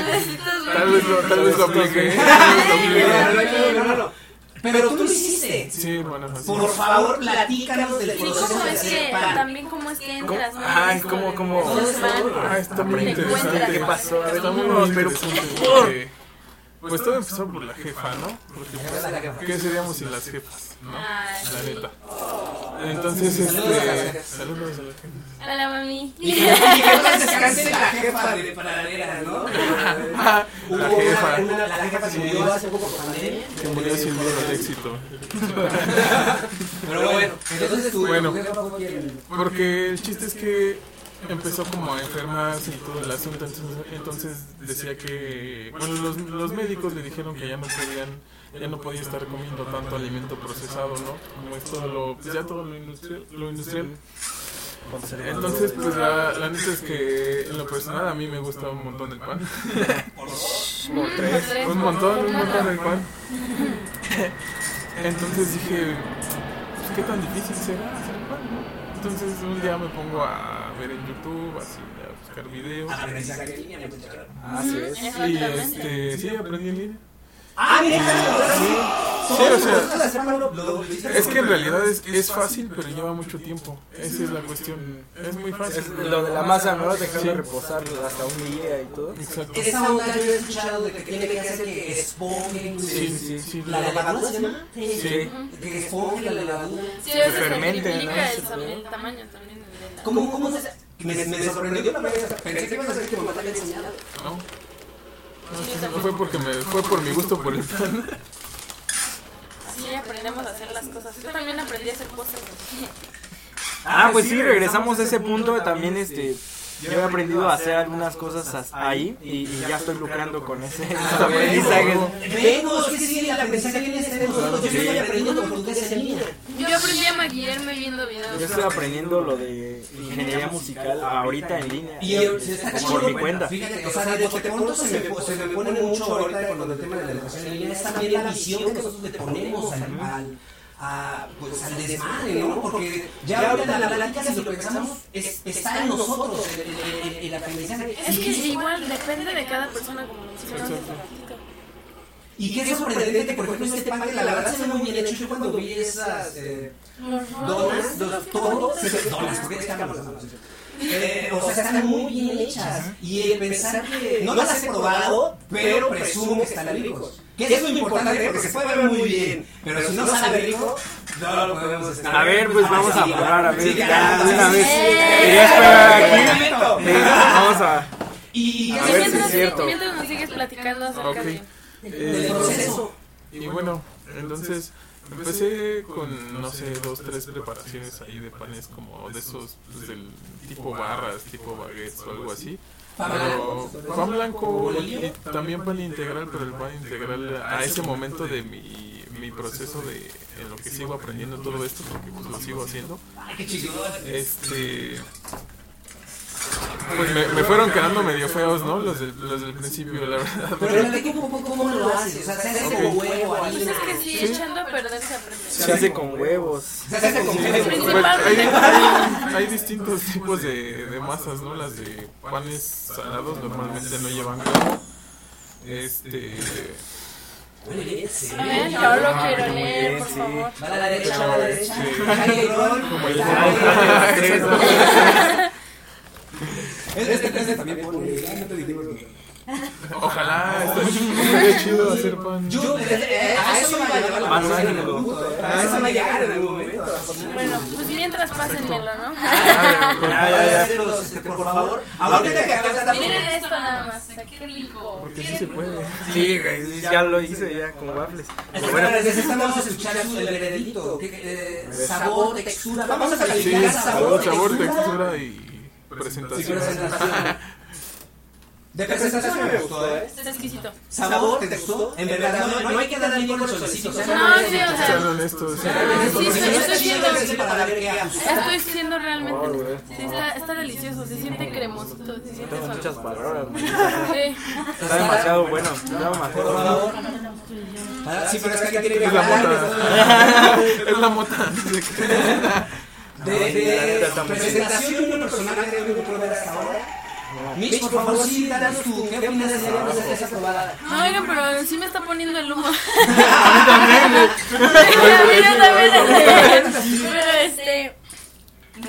Speaker 4: Tal vez lo, tal vez lo aplique. ¿eh? Tal vez aplique.
Speaker 2: Pero tú lo hiciste.
Speaker 4: Sí, bueno.
Speaker 2: Por favor, platícanos del
Speaker 1: Sí,
Speaker 2: proceso
Speaker 1: como
Speaker 2: de
Speaker 1: es que también como es que entras, ¿no?
Speaker 3: Ay, ¿cómo, cómo?
Speaker 4: Ah, está muy
Speaker 1: Te
Speaker 4: interesante.
Speaker 3: ¿Qué pasó? A ver,
Speaker 4: Está muy
Speaker 3: pero
Speaker 4: interesante. Porque, Pues todo empezó por la jefa, ¿no? Porque pues, ¿qué seríamos sin las jefas? ¿no?
Speaker 1: Ay,
Speaker 4: La
Speaker 1: sí.
Speaker 4: neta. Entonces, este. Saludos a la jefa.
Speaker 1: Hola, mami.
Speaker 2: Y que descanse la jefa de Pradera, ¿no?
Speaker 4: La
Speaker 2: Hubo
Speaker 4: jefa.
Speaker 2: La jefa se murió hace poco por pandemia.
Speaker 4: Que murió sin miedo al éxito.
Speaker 2: Pero bueno, entonces tu
Speaker 4: Bueno. Porque el chiste es que empezó como a enfermarse y todo el asunto, entonces, entonces decía que, bueno, los, los médicos le dijeron que ya no podían, ya no podía estar comiendo tanto alimento procesado, ¿no? Como es todo lo, pues ya todo lo industrial, lo industrial. Entonces, pues la, la neta es que en lo personal a mí me gusta un montón el pan.
Speaker 1: Por tres.
Speaker 4: Un montón, un montón el pan. Entonces dije, pues, ¿qué tan difícil será hacer pan, no? Entonces un día me pongo a ver en YouTube, así, a buscar videos.
Speaker 2: Aprendizaje en línea, muchachos.
Speaker 3: Así es.
Speaker 4: Y este, sí, aprendí en línea.
Speaker 2: Ah, mira,
Speaker 4: Sí, o sea, es que en realidad es, es fácil, pero lleva mucho tiempo. Esa es la cuestión. Es muy fácil.
Speaker 3: Es lo de la masa, ¿no? Dejarlo reposar hasta un día y todo.
Speaker 4: Exacto.
Speaker 2: Esa onda yo he escuchado de que tiene que hacer que esponjen.
Speaker 4: Sí, sí, sí.
Speaker 2: ¿La levadura se llama?
Speaker 4: Sí.
Speaker 2: Que esponje la levadura.
Speaker 1: Sí, a se
Speaker 3: fermente, ¿no?
Speaker 1: el tamaño también la...
Speaker 2: ¿Cómo, cómo se hace? Me, me sorprendió la verdad. Pensé que ibas a decir que mamá te había enseñado.
Speaker 4: ¿No? No fue porque me fue por mi gusto por el pan.
Speaker 1: Sí, aprendemos a hacer las cosas. Yo también aprendí a hacer cosas.
Speaker 3: Ah, pues sí, regresamos a ese punto. También este, yo he aprendido a hacer algunas cosas as- ahí y, y ya estoy lucrando con ese.
Speaker 2: Vengo, es que sí, el aprendizaje viene de nosotros. Yo estoy aprendiendo portugués en línea.
Speaker 1: Yo aprendí a maquillarme viendo videos.
Speaker 3: Yo estoy aprendiendo lo de ingeniería musical ahorita en línea.
Speaker 2: Y está
Speaker 3: por mi cuenta.
Speaker 2: Fíjate, o sea, de pronto se me, se me pone mucho ahorita con el tema de la educación en línea, es también la visión que nosotros le ponemos al, al, a, pues, al desmadre, ¿no? Porque ya ahorita la plática, si lo pensamos, es, está en nosotros el, el, el, el aprendizaje.
Speaker 1: Es que igual depende de cada persona, como hace ratito.
Speaker 2: Y qué sorprendente, por ejemplo, este pan que la verdad se ve muy bien hecho. Yo cuando vi esas eh, donas, los- todo, se donas, porque estamos eh, o sea, están muy bien hechas. Y el pensar que no las he probado, pero presumo que están ricos. Que es lo importante porque se puede ver muy bien. Pero si no sabe rico, no lo podemos estar.
Speaker 3: A ver, pues vamos a probar, a ver, ya, de una vez. Quería esperar aquí. Vamos a.
Speaker 2: Y
Speaker 3: A ver si es cierto.
Speaker 1: mientras nos sigues platicando acerca
Speaker 2: del
Speaker 4: Eh,
Speaker 2: proceso.
Speaker 4: Y bueno, entonces empecé con, no sé, dos, tres preparaciones ahí de panes como de esos, pues, del tipo barras, tipo baguettes o algo así. Pero pan blanco y también pan integral, pero el pan integral a ese momento de mi, mi proceso de en lo que sigo aprendiendo todo esto, porque pues lo sigo haciendo,
Speaker 2: Ay, qué chingón.
Speaker 4: este pues me, me fueron quedando medio feos, ¿no? Los del, los del principio, la verdad.
Speaker 2: Pero un poco cómo lo haces. O sea, se hace con huevo,
Speaker 1: Pues
Speaker 2: harina.
Speaker 1: es que sí, echando a perder se aprende.
Speaker 3: Se hace con huevos.
Speaker 2: Se hace con huevo.
Speaker 4: Pues hay, hay, hay distintos tipos de, de masas, ¿no? Las de panes salados normalmente no llevan huevo. Este.
Speaker 2: Sí.
Speaker 1: A ver, yo lo quiero
Speaker 3: muy
Speaker 1: leer,
Speaker 3: bien,
Speaker 1: por
Speaker 3: sí.
Speaker 1: favor.
Speaker 2: A la derecha, a la derecha.
Speaker 4: Sí. Como el ¿no?
Speaker 2: Este este también pone, ya no te dijimos que-
Speaker 4: Ojalá, estaría chido hacer pan.
Speaker 2: Yo, eh, a eso va a llegar la ¿eh? A eso va a llegar en algún momento.
Speaker 1: Bueno, pues mientras pásenmelo, ¿no?
Speaker 3: Ya, ya, ya.
Speaker 2: Hacerlos, este, Por favor, ahorita que acabas
Speaker 1: Miren esto nada más, qué rico.
Speaker 4: Porque sí se puede.
Speaker 3: Sí, güey, ya lo hice, ya, como waffles. Pero
Speaker 2: Bueno, necesitamos escuchar el veredicto. ¿Qué- eh, sabor, textura. Vamos a
Speaker 4: Sí,
Speaker 2: calificar
Speaker 4: sabor, sabor,
Speaker 2: textura.
Speaker 4: y presentación.
Speaker 2: presentación. De presentación me gustó, ¿eh?
Speaker 1: Está exquisito.
Speaker 2: ¿Sabor te gustó? En verdad, no, no hay que darle con el solecito.
Speaker 1: No, sí, o sea,
Speaker 4: Sean honestos.
Speaker 1: Sí, estoy, siendo,
Speaker 2: es
Speaker 1: estoy siendo realmente.
Speaker 3: Oh, güey.
Speaker 1: Sí, está, está delicioso, se siente cremosito, se siente
Speaker 3: tengo muchas palabras.
Speaker 1: Sí.
Speaker 3: Está demasiado bueno. Está
Speaker 2: Por
Speaker 3: demasiado
Speaker 2: favor. Ah, Sí, pero es que alguien tiene que
Speaker 4: Es la mota. Es la mota.
Speaker 2: De, de presentación de un personaje que no puedo ver hasta ahora. Mitch, por favor, sí, danos tu. ¿Qué opinas de de esa probada?
Speaker 1: No, oigan, pero sí me está poniendo el humo. A mí también. Pero este.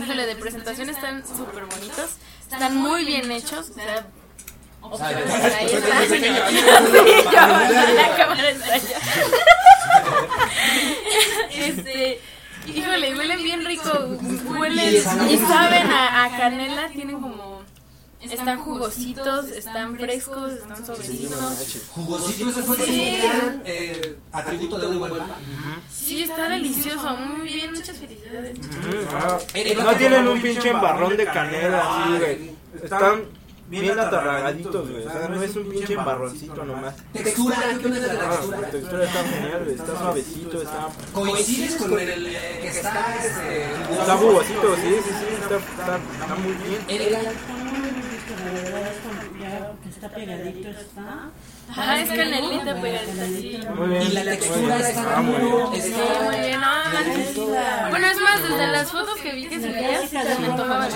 Speaker 1: Híjole, de presentación están súper bonitos. Están muy bien hechos. O sea, ahí está. Sí, yo, la cámara está allá. Este. Híjole, huelen bien rico. Huelen y saben a, a canela. Tienen como. Están jugositos, están frescos, están suavecitos.
Speaker 2: Jugosito, ese fue
Speaker 1: Sí.
Speaker 2: gran eh, atributo de un buen pan.
Speaker 1: Sí, está delicioso. Muy bien, muchas felicidades.
Speaker 3: Ah, No tienen un pinche embarrón de canela así, güey. Están bien atarragaditos, güey. O sea, no es un pinche embarroncito nomás.
Speaker 2: Textura, ¿qué opinas de la
Speaker 3: Ah,
Speaker 2: textura?
Speaker 3: la textura está genial, güey. Está suavecito, está...
Speaker 2: ¿Coincides con el eh, que está este,
Speaker 3: Está jugosito, sí, sí, sí. Está, está, está muy bien.
Speaker 5: Que está pegadito está.
Speaker 1: Ajá, es canelita pegadita, sí.
Speaker 3: Muy bien.
Speaker 2: Y la textura
Speaker 3: bien.
Speaker 2: está
Speaker 3: Ah, muy bien.
Speaker 2: muy
Speaker 1: Sí, muy bien. No, no, Bueno, es más, desde las fotos que vi que se veían, se me antojaba.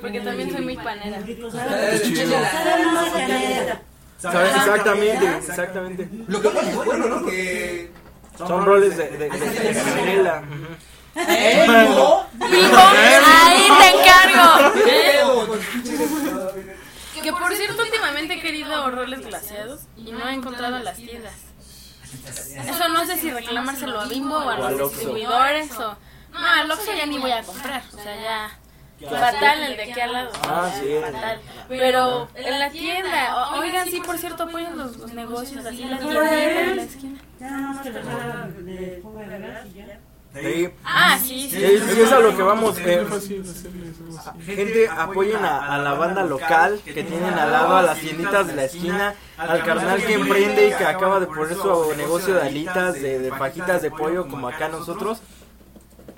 Speaker 1: Porque también soy muy panera.
Speaker 3: ¿Sabes? Exactamente, exactamente.
Speaker 2: Lo que pasa es bueno, ¿no? Que.
Speaker 3: Son roles de, de, canela.
Speaker 2: ¡Eh, no!
Speaker 1: ¡Vivo! ¡Ahí te encargo! Que por cierto, últimamente he querido roles glaseados y no he encontrado en las tiendas. Eso no sé si reclamárselo a Bimbo o a los distribuidores o... No, al Oxxo ya ni voy a comprar, o sea, ya... Fatal el de aquí al lado.
Speaker 3: Ah, sí.
Speaker 1: Fatal. Pero en la tienda, oigan, sí, por cierto, apoyen los, los negocios, así la tienda en la esquina.
Speaker 5: Ya nada más que le ponga- el gas y ya.
Speaker 3: Sí.
Speaker 1: Ah, sí, sí.
Speaker 3: Sí, sí, es a lo que vamos. eh,
Speaker 4: Es así.
Speaker 3: Gente, apoyen a, a la banda local que tienen al lado a las tienditas de la esquina, al carnal que emprende y que acaba de poner su negocio de alitas, de, de fajitas de pollo como acá nosotros.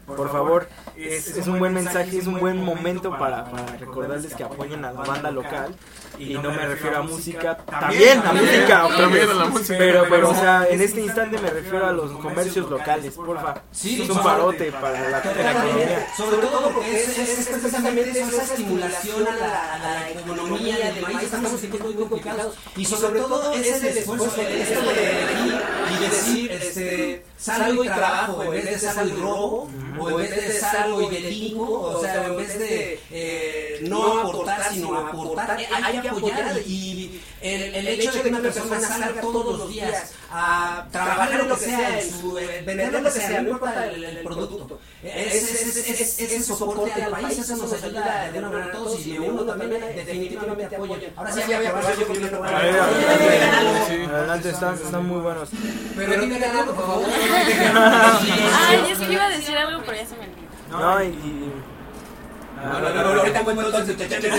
Speaker 3: Por favor, es, es un buen mensaje, es un buen momento para, para recordarles que apoyen a la banda local. Y no me refiero a música, también a música,
Speaker 4: También a la música.
Speaker 3: pero, pero, o sea, en este instante me refiero a los comercios locales, porfa.
Speaker 2: Sí,
Speaker 3: es un parote para la, la economía.
Speaker 2: Sobre todo porque es, es, es precisamente esa estimulación a la, a la economía del país. Estamos en tiempos muy complicados. Y sobre todo es el esfuerzo de este de y decir, este, salgo y trabajo en vez de salgo y robo, o en vez de salgo y delinco, o sea, en vez de eh, no aportar, sino aportar, eh, hay que apoyar. Y el, el hecho de que una persona salga todos los días a trabajar en lo que sea, en su, eh, vender lo que sea, no importa el, el producto. Es, es, es, es, es el soporte al país, eso nos ayuda de una manera a todos y de uno también definitivamente apoyo. Ahora sí ya voy a probar yo
Speaker 3: ver, adelante, están muy buenos.
Speaker 2: Pero dime ganando, por favor.
Speaker 1: Ay, es que iba a decir algo, pero ya se me olvidó.
Speaker 3: No, y, y-
Speaker 2: No, no, no, ahorita cuento entonces, muchachos.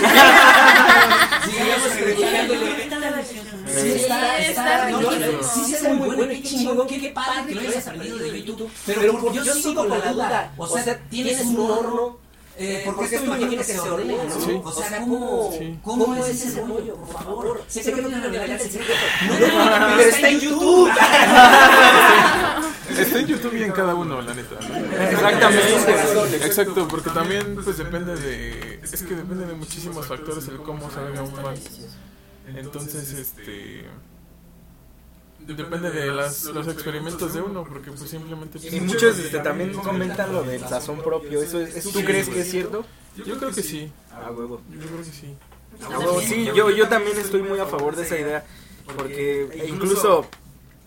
Speaker 2: Sigamos
Speaker 5: delicioso.
Speaker 2: Sí, está,
Speaker 1: Sí,
Speaker 2: está,
Speaker 1: está
Speaker 2: no, sí está muy bueno, qué chingón, qué padre que lo hayas aprendido de YouTube. Pero yo sigo con la duda, o sea, tienes un horno, eh, porque esto me imagino que se ordena, ¿no?
Speaker 4: Sí.
Speaker 2: O sea, ¿cómo,
Speaker 4: Sí.
Speaker 2: cómo es ese rollo, por favor? Sé que no me revelar el secreto, no, no, no, pero está en YouTube.
Speaker 4: Está en YouTube y en cada uno, la neta.
Speaker 3: Exactamente.
Speaker 4: Exacto, porque también pues depende de... Es que depende de muchísimos factores el cómo salga un pan. Entonces, este... Depende de las, los experimentos de uno, porque pues simplemente...
Speaker 3: y muchos este, también comentan lo del sazón propio. ¿Eso es, ¿Tú crees que es cierto?
Speaker 4: Yo creo que sí.
Speaker 3: A huevo.
Speaker 4: Yo creo que sí.
Speaker 3: A huevo, sí, yo, yo también estoy muy a favor de esa idea. Porque incluso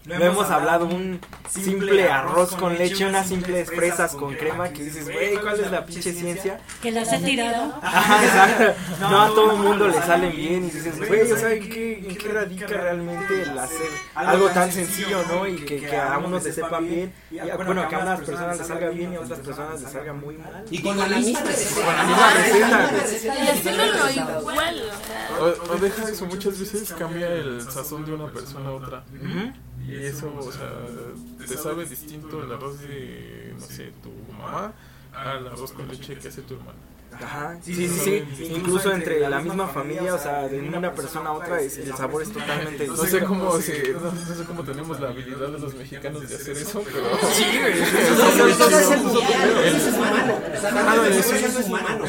Speaker 3: lo hemos hablado, un simple arroz con leche, unas simples fresas con crema que dices, güey, ¿cuál es la pinche ciencia?
Speaker 5: Que las he tirado.
Speaker 3: Ajá, exacto. No a todo el mundo le salen bien y dices, güey, o sea, ¿en qué, en qué radica realmente el hacer algo tan sencillo, no? Y que, que a unos les sepa bien, y a- bueno, que a unas personas les salga bien y a otras personas les salga muy mal.
Speaker 2: Y con la misma receta.
Speaker 3: Con la misma receta.
Speaker 1: Y haciéndolo igual. O,
Speaker 4: o deja eso, muchas veces cambia el sazón de una persona a otra. Y eso, o sea, te sabe distinto el arroz de, no sé, tu mamá al arroz con leche que hace tu hermana.
Speaker 3: Ajá, sí, sí, sí, incluso entre la misma familia, o sea, de una persona a otra, es- el sabor es totalmente
Speaker 4: No sé cómo, no, sé cómo tenemos la habilidad de los mexicanos de hacer eso, pero...
Speaker 3: Sí, Eso es
Speaker 2: humano. O sea,
Speaker 4: Ah,
Speaker 2: realmente
Speaker 4: sí,
Speaker 2: eso es humano.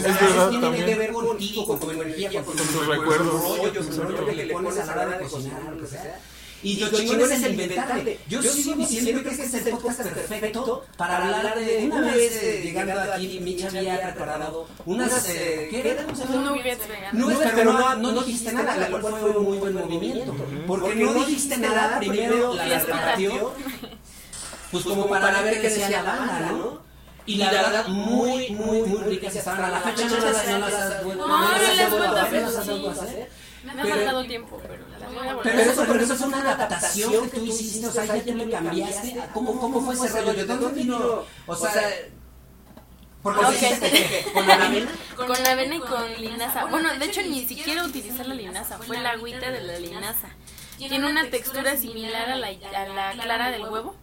Speaker 2: Tiene que ver contigo, con tu energía, con,
Speaker 4: Con tus recuerdos.
Speaker 2: rollos, con el rollo que le pones a la hora de cocinar, lo que sea. Y lo chingón es el inventarle. Yo sigo diciendo que este es el podcast perfecto para hablar de una vez eh, llegando aquí, Micha había preparado unas, eh, ¿qué?
Speaker 1: Nuggets veganos.
Speaker 2: Nubes, pero no, no dijiste nada, lo cual fue un muy buen movimiento. Porque no dijiste nada, primero la repartió, pues como para ver qué decía la banda, ¿no? Y la verdad, muy, muy, muy ricas estaban. A la fecha no las, no has
Speaker 1: No, no
Speaker 2: vuelto
Speaker 1: a
Speaker 2: hacer,
Speaker 1: Me ha faltado tiempo, pero
Speaker 2: Pero
Speaker 1: a
Speaker 2: eso, pero eso es una adaptación que tú hiciste, o sea, ya tú le cambiaste. ¿Cómo, cómo fue ese rollo? ¿De dónde vino? O sea, porque
Speaker 1: Ok.
Speaker 2: dijiste que con la avena.
Speaker 1: Con avena y con linaza. Bueno, de hecho ni siquiera utilizar la linaza, fue la agüita de la linaza. Tiene una textura similar a la, a la clara del huevo.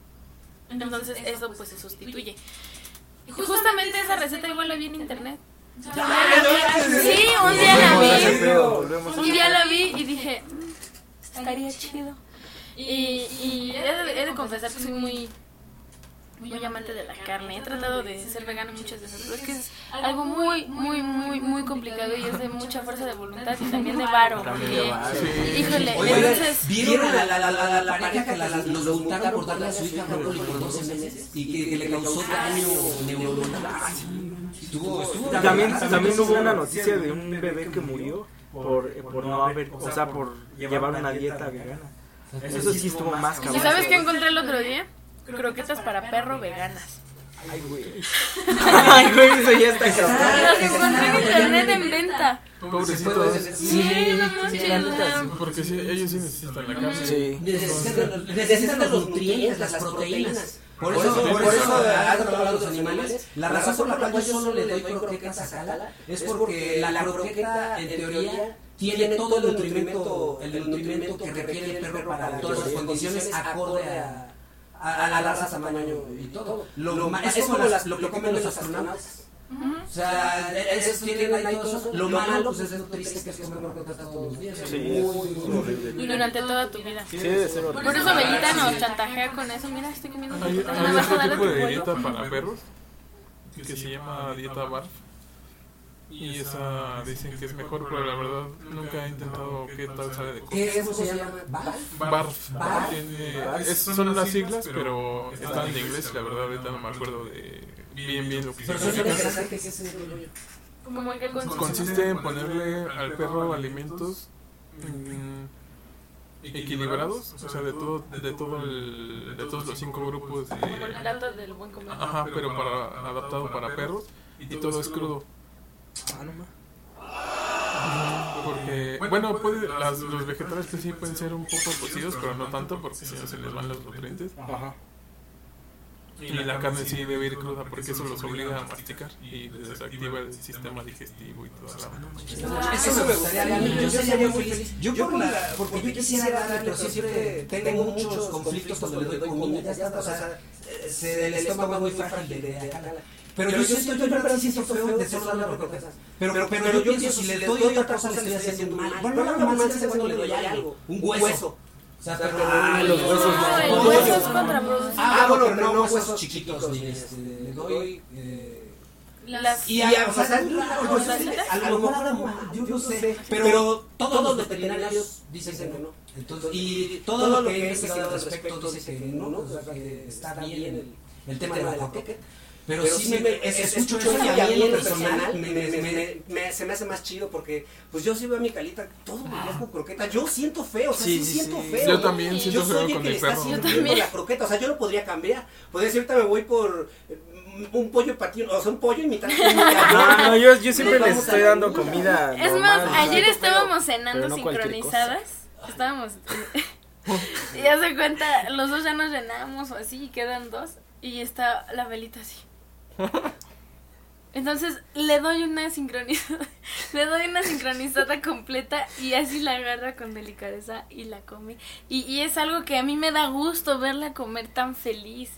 Speaker 1: Entonces eso pues se sustituye. Y justamente esa receta igual la vi en internet. Sí, un día la vi. Un día la vi y dije, "Mm, estaría chido. Y, y he, de, he de confesar que soy muy muy amante de la carne. He tratado de ser vegano muchas veces, pero es que es algo muy, muy, muy, muy complicado y es de mucha fuerza de voluntad y también de varo. Porque, híjole,
Speaker 2: Oye,
Speaker 1: entonces...
Speaker 2: ¿vieron a la, la, la, la pareja que la, los multaron por darle a su hija brócoli por 12 meses y que, que le causó daño neuronal? Ah. Estuvo, estuvo
Speaker 3: También, también hubo una noticia de un bebé que murió por, por no haber, o sea, por llevar una dieta vegana. Eso sí estuvo más
Speaker 1: ¿Y
Speaker 3: cabrón.
Speaker 1: sabes qué encontré el otro día? Croquetas para perro veganas.
Speaker 3: Ay, güey. Ay, güey, eso ya está.
Speaker 1: Las encontré en internet en venta.
Speaker 4: Pobrecitos.
Speaker 1: Sí, no.
Speaker 4: Porque sí, ellos sí necesitan la carne.
Speaker 3: Sí.
Speaker 2: Necesitan, necesitan los nutrientes, las proteínas. Por eso, por eso, hablando de los animales, la razón por la cual yo solo le doy croquetas a Cala es porque la, la croqueta, en teoría, tiene todo el nutrimento, el nutrimento que requiere el perro para todas las condiciones acorde a, a, a la raza, tamaño y todo. Lo, lo, es como las, lo que comen los astronautas. O sea, esos tienen ahí todo eso. Lo malo, pues es lo triste que es comer croquetas todos los días.
Speaker 3: Sí,
Speaker 2: Muy, muy horrible.
Speaker 1: Y durante toda tu vida.
Speaker 3: Sí, debe ser horrible.
Speaker 1: Por eso Belita nos chantajea con eso. Mira, estoy comiendo croquetas.
Speaker 4: hay
Speaker 1: ¿Me vas a
Speaker 4: otro tipo de dieta para perros que se llama dieta BARF. Y esa dicen que es mejor, pero la verdad nunca he intentado qué tal sale de cosas.
Speaker 2: ¿Qué es? ¿Cómo se llama?
Speaker 4: BARF.
Speaker 2: Barf.
Speaker 4: Tiene- es- son las siglas, pero están en inglés. La verdad, ahorita no me acuerdo de bien, bien lo que significa.
Speaker 1: consiste.
Speaker 4: Consiste en ponerle al perro alimentos mm, equilibrados, o sea, de todo, de todo el, de todos los cinco grupos de, ajá, pero para adaptado para perros y todo es crudo. Porque, bueno, puede, las, los vegetales que sí pueden ser un poco cocidos, pero no tanto porque si no se les van los nutrientes.
Speaker 3: Ajá.
Speaker 4: Y la carne sí debe ir cruda porque eso los obliga a masticar y les desactiva el sistema digestivo y toda la onda.
Speaker 2: Eso me gustaría a mí, yo sería muy feliz. Yo por la, porque yo quisiera darle, pero siempre tengo muchos conflictos cuando le doy comida, ya está, o sea, se, el estómago es muy frágil de, Pero yo siento, yo en verdad siento feo de solo darle croquetas. Pero, pero, pero yo pienso, si le doy otra cosa, le estoy haciendo mal. Bueno, no lo mal es cuando le doy algo, un hueso. O sea, pero ah, los huesos
Speaker 1: No, el
Speaker 2: no.
Speaker 1: hueso es contraproducente.
Speaker 2: Ah, bueno, pero no huesos chiquitos, ni este, le doy... eh,
Speaker 1: Las,
Speaker 2: y a, o sea, a lo mejor yo no sé, pero todos los veterinarios dicen que no. Entonces, y todo lo que he investigado al respecto dice que no, ¿no? o sea, que está bien el, el tema de la croqueta. Pero, sí, me, es- escucho eso y a mí en lo personal me- me- me- me- me- se me hace más chido porque pues yo sí veo a mi calita todo mi con croqueta. Yo siento feo, o sea, sí,
Speaker 3: Sí, sí,
Speaker 2: siento
Speaker 3: sí.
Speaker 2: feo.
Speaker 4: Yo también siento
Speaker 2: Yo
Speaker 4: feo
Speaker 2: soy el
Speaker 4: con
Speaker 2: que
Speaker 4: mi
Speaker 2: le está
Speaker 4: perro.
Speaker 1: Yo también.
Speaker 2: la croqueta, o sea, yo no podría cambiar. Podría decir, ahorita me voy por eh, un pollo patio, o sea, un pollo y mitad.
Speaker 3: No, no, yo, yo siempre les estoy dando comida.
Speaker 1: Es
Speaker 3: normal,
Speaker 1: más, ayer
Speaker 2: pero-
Speaker 1: estábamos cenando
Speaker 3: pero no
Speaker 1: sincronizadas. Estábamos. y ya se cuenta, los dos ya nos llenamos o así y quedan dos. Y está la velita así. Entonces le doy una sincronizada, le doy una sincronizada completa y así la agarra con delicadeza y la come. Y, y es algo que a mí me da gusto verla comer tan feliz.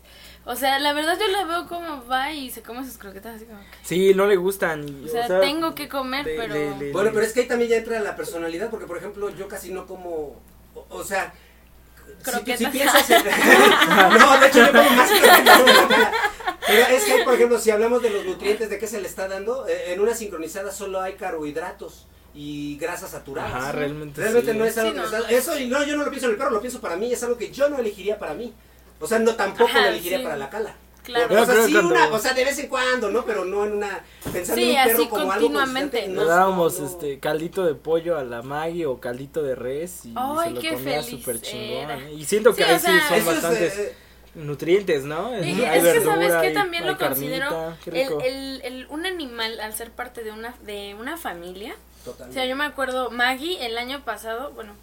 Speaker 1: O sea, la verdad yo la veo como va y se come sus croquetas así como que...
Speaker 3: Sí, no le gustan. y,
Speaker 1: O sea, tengo que comer,
Speaker 3: le-
Speaker 1: pero...
Speaker 3: le- le-
Speaker 2: Bueno, pero es que ahí también ya entra la personalidad, porque por ejemplo yo casi no como, o, o sea, si,
Speaker 1: Croquetas.
Speaker 2: si piensas en... no, de hecho yo como más croquetas que la cara. Pero es que, por ejemplo, si hablamos de los nutrientes, de qué se le está dando, eh, en una sincronizada solo hay carbohidratos y grasas saturadas.
Speaker 3: Ajá, realmente.
Speaker 2: Realmente
Speaker 3: sí.
Speaker 2: no es algo
Speaker 1: Sí,
Speaker 2: que
Speaker 1: no.
Speaker 2: está- Eso, y no, yo no lo pienso en el perro, lo pienso para mí, es algo que yo no elegiría para mí. O sea, no tampoco
Speaker 1: Ajá,
Speaker 2: lo elegiría
Speaker 1: sí.
Speaker 2: para la cala.
Speaker 1: Claro.
Speaker 2: O sea, sí,
Speaker 3: cuando-
Speaker 2: una, o sea, de vez en cuando, ¿no? Pero no en una. Pensando
Speaker 1: Sí,
Speaker 2: en un perro
Speaker 1: así
Speaker 2: como algo
Speaker 1: continuamente.
Speaker 2: constante,
Speaker 3: Le
Speaker 2: no,
Speaker 3: dábamos
Speaker 2: no.
Speaker 3: este caldito de pollo a la Maggie o caldito de res y
Speaker 1: Ay,
Speaker 3: se lo
Speaker 1: qué
Speaker 3: comía súper chingón. ¿eh? Y siento que
Speaker 1: Sí,
Speaker 3: ahí sí
Speaker 1: sea,
Speaker 3: son
Speaker 2: es,
Speaker 3: bastantes
Speaker 2: eh,
Speaker 3: nutrientes, ¿no?
Speaker 1: Es que
Speaker 3: verdura,
Speaker 1: sabes que también lo considero
Speaker 3: carnita,
Speaker 1: el, el, el- un animal al ser parte de una de una familia. O
Speaker 2: totalmente.
Speaker 1: sea, yo me acuerdo Maggie el año pasado, bueno,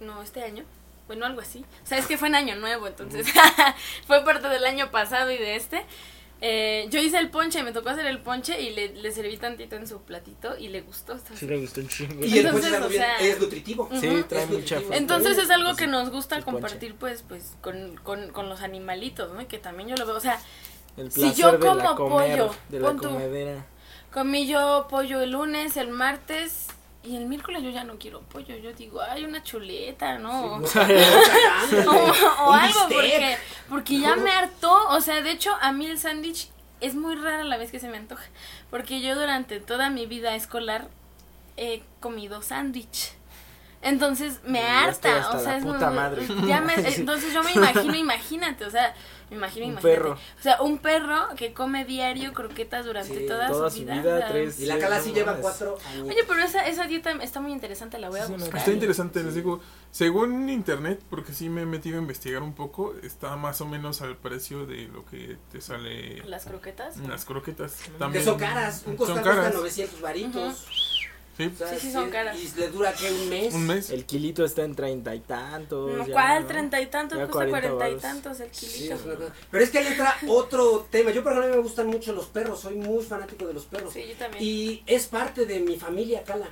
Speaker 1: no este año, bueno algo así. O sea, es que fue en año nuevo, entonces fue parte del año pasado y de este. Eh, yo hice el ponche, me tocó hacer el ponche y le, le serví tantito en su platito y le gustó.
Speaker 3: Sí le gustó un chingo.
Speaker 2: Y el
Speaker 1: Entonces,
Speaker 2: ponche es algo
Speaker 1: o sea,
Speaker 2: es nutritivo.
Speaker 3: Sí, trae
Speaker 2: Es
Speaker 3: mucha fruta.
Speaker 1: Entonces es algo que nos gusta compartir pues pues con, con, con los animalitos, ¿no? Y que también yo lo veo, o sea,
Speaker 3: El
Speaker 1: si yo
Speaker 3: de la
Speaker 1: como
Speaker 3: comer,
Speaker 1: pollo,
Speaker 3: de la comedera.
Speaker 1: Comí yo pollo el lunes, el martes y el miércoles yo ya no quiero pollo. Yo digo, ay, una chuleta, ¿no?
Speaker 2: Sí,
Speaker 1: o, algo, porque, porque ya me hartó. O sea, de hecho, a mí el sándwich es muy rara la vez que se me antoja. Porque yo durante toda mi vida escolar he comido sándwich. Entonces me harta, o sea, es
Speaker 3: madre.
Speaker 1: ya me- entonces yo me imagino, imagínate, o sea, me imagino,
Speaker 3: Un
Speaker 1: imagínate.
Speaker 3: perro.
Speaker 1: O sea, un perro que come diario croquetas durante
Speaker 2: Sí,
Speaker 1: toda,
Speaker 3: Toda
Speaker 1: su
Speaker 3: su
Speaker 1: vida.
Speaker 3: tres.
Speaker 2: Y la cala sí lleva cuatro años.
Speaker 1: Oye, pero esa, esa dieta está muy interesante, la voy a
Speaker 3: Sí,
Speaker 1: buscar.
Speaker 4: Está interesante, les digo. Según internet, porque sí me he metido a investigar un poco, está más o menos al precio de lo que te sale
Speaker 1: Las croquetas.
Speaker 4: las croquetas.
Speaker 2: Que
Speaker 4: También
Speaker 2: son caras. Un
Speaker 4: son
Speaker 2: costal cuesta
Speaker 4: caras.
Speaker 2: 900 varitos.
Speaker 4: Sí,
Speaker 2: O sea,
Speaker 1: Sí, sí, son caras.
Speaker 2: Y le dura que un mes.
Speaker 4: un mes.
Speaker 3: El kilito está en treinta y tantos.
Speaker 1: No,
Speaker 3: ya,
Speaker 1: ¿Cuál?
Speaker 3: ¿no?
Speaker 1: Treinta y tantos,
Speaker 3: Ya
Speaker 1: cuesta
Speaker 3: 40
Speaker 1: cuarenta y tantos el
Speaker 2: Sí,
Speaker 1: kilito.
Speaker 2: es. Pero es que ahí entra otro tema. Yo, por ejemplo, a mí me gustan mucho los perros. Soy muy fanático de los perros.
Speaker 1: Sí, yo también.
Speaker 2: Y es parte de mi familia, Cala.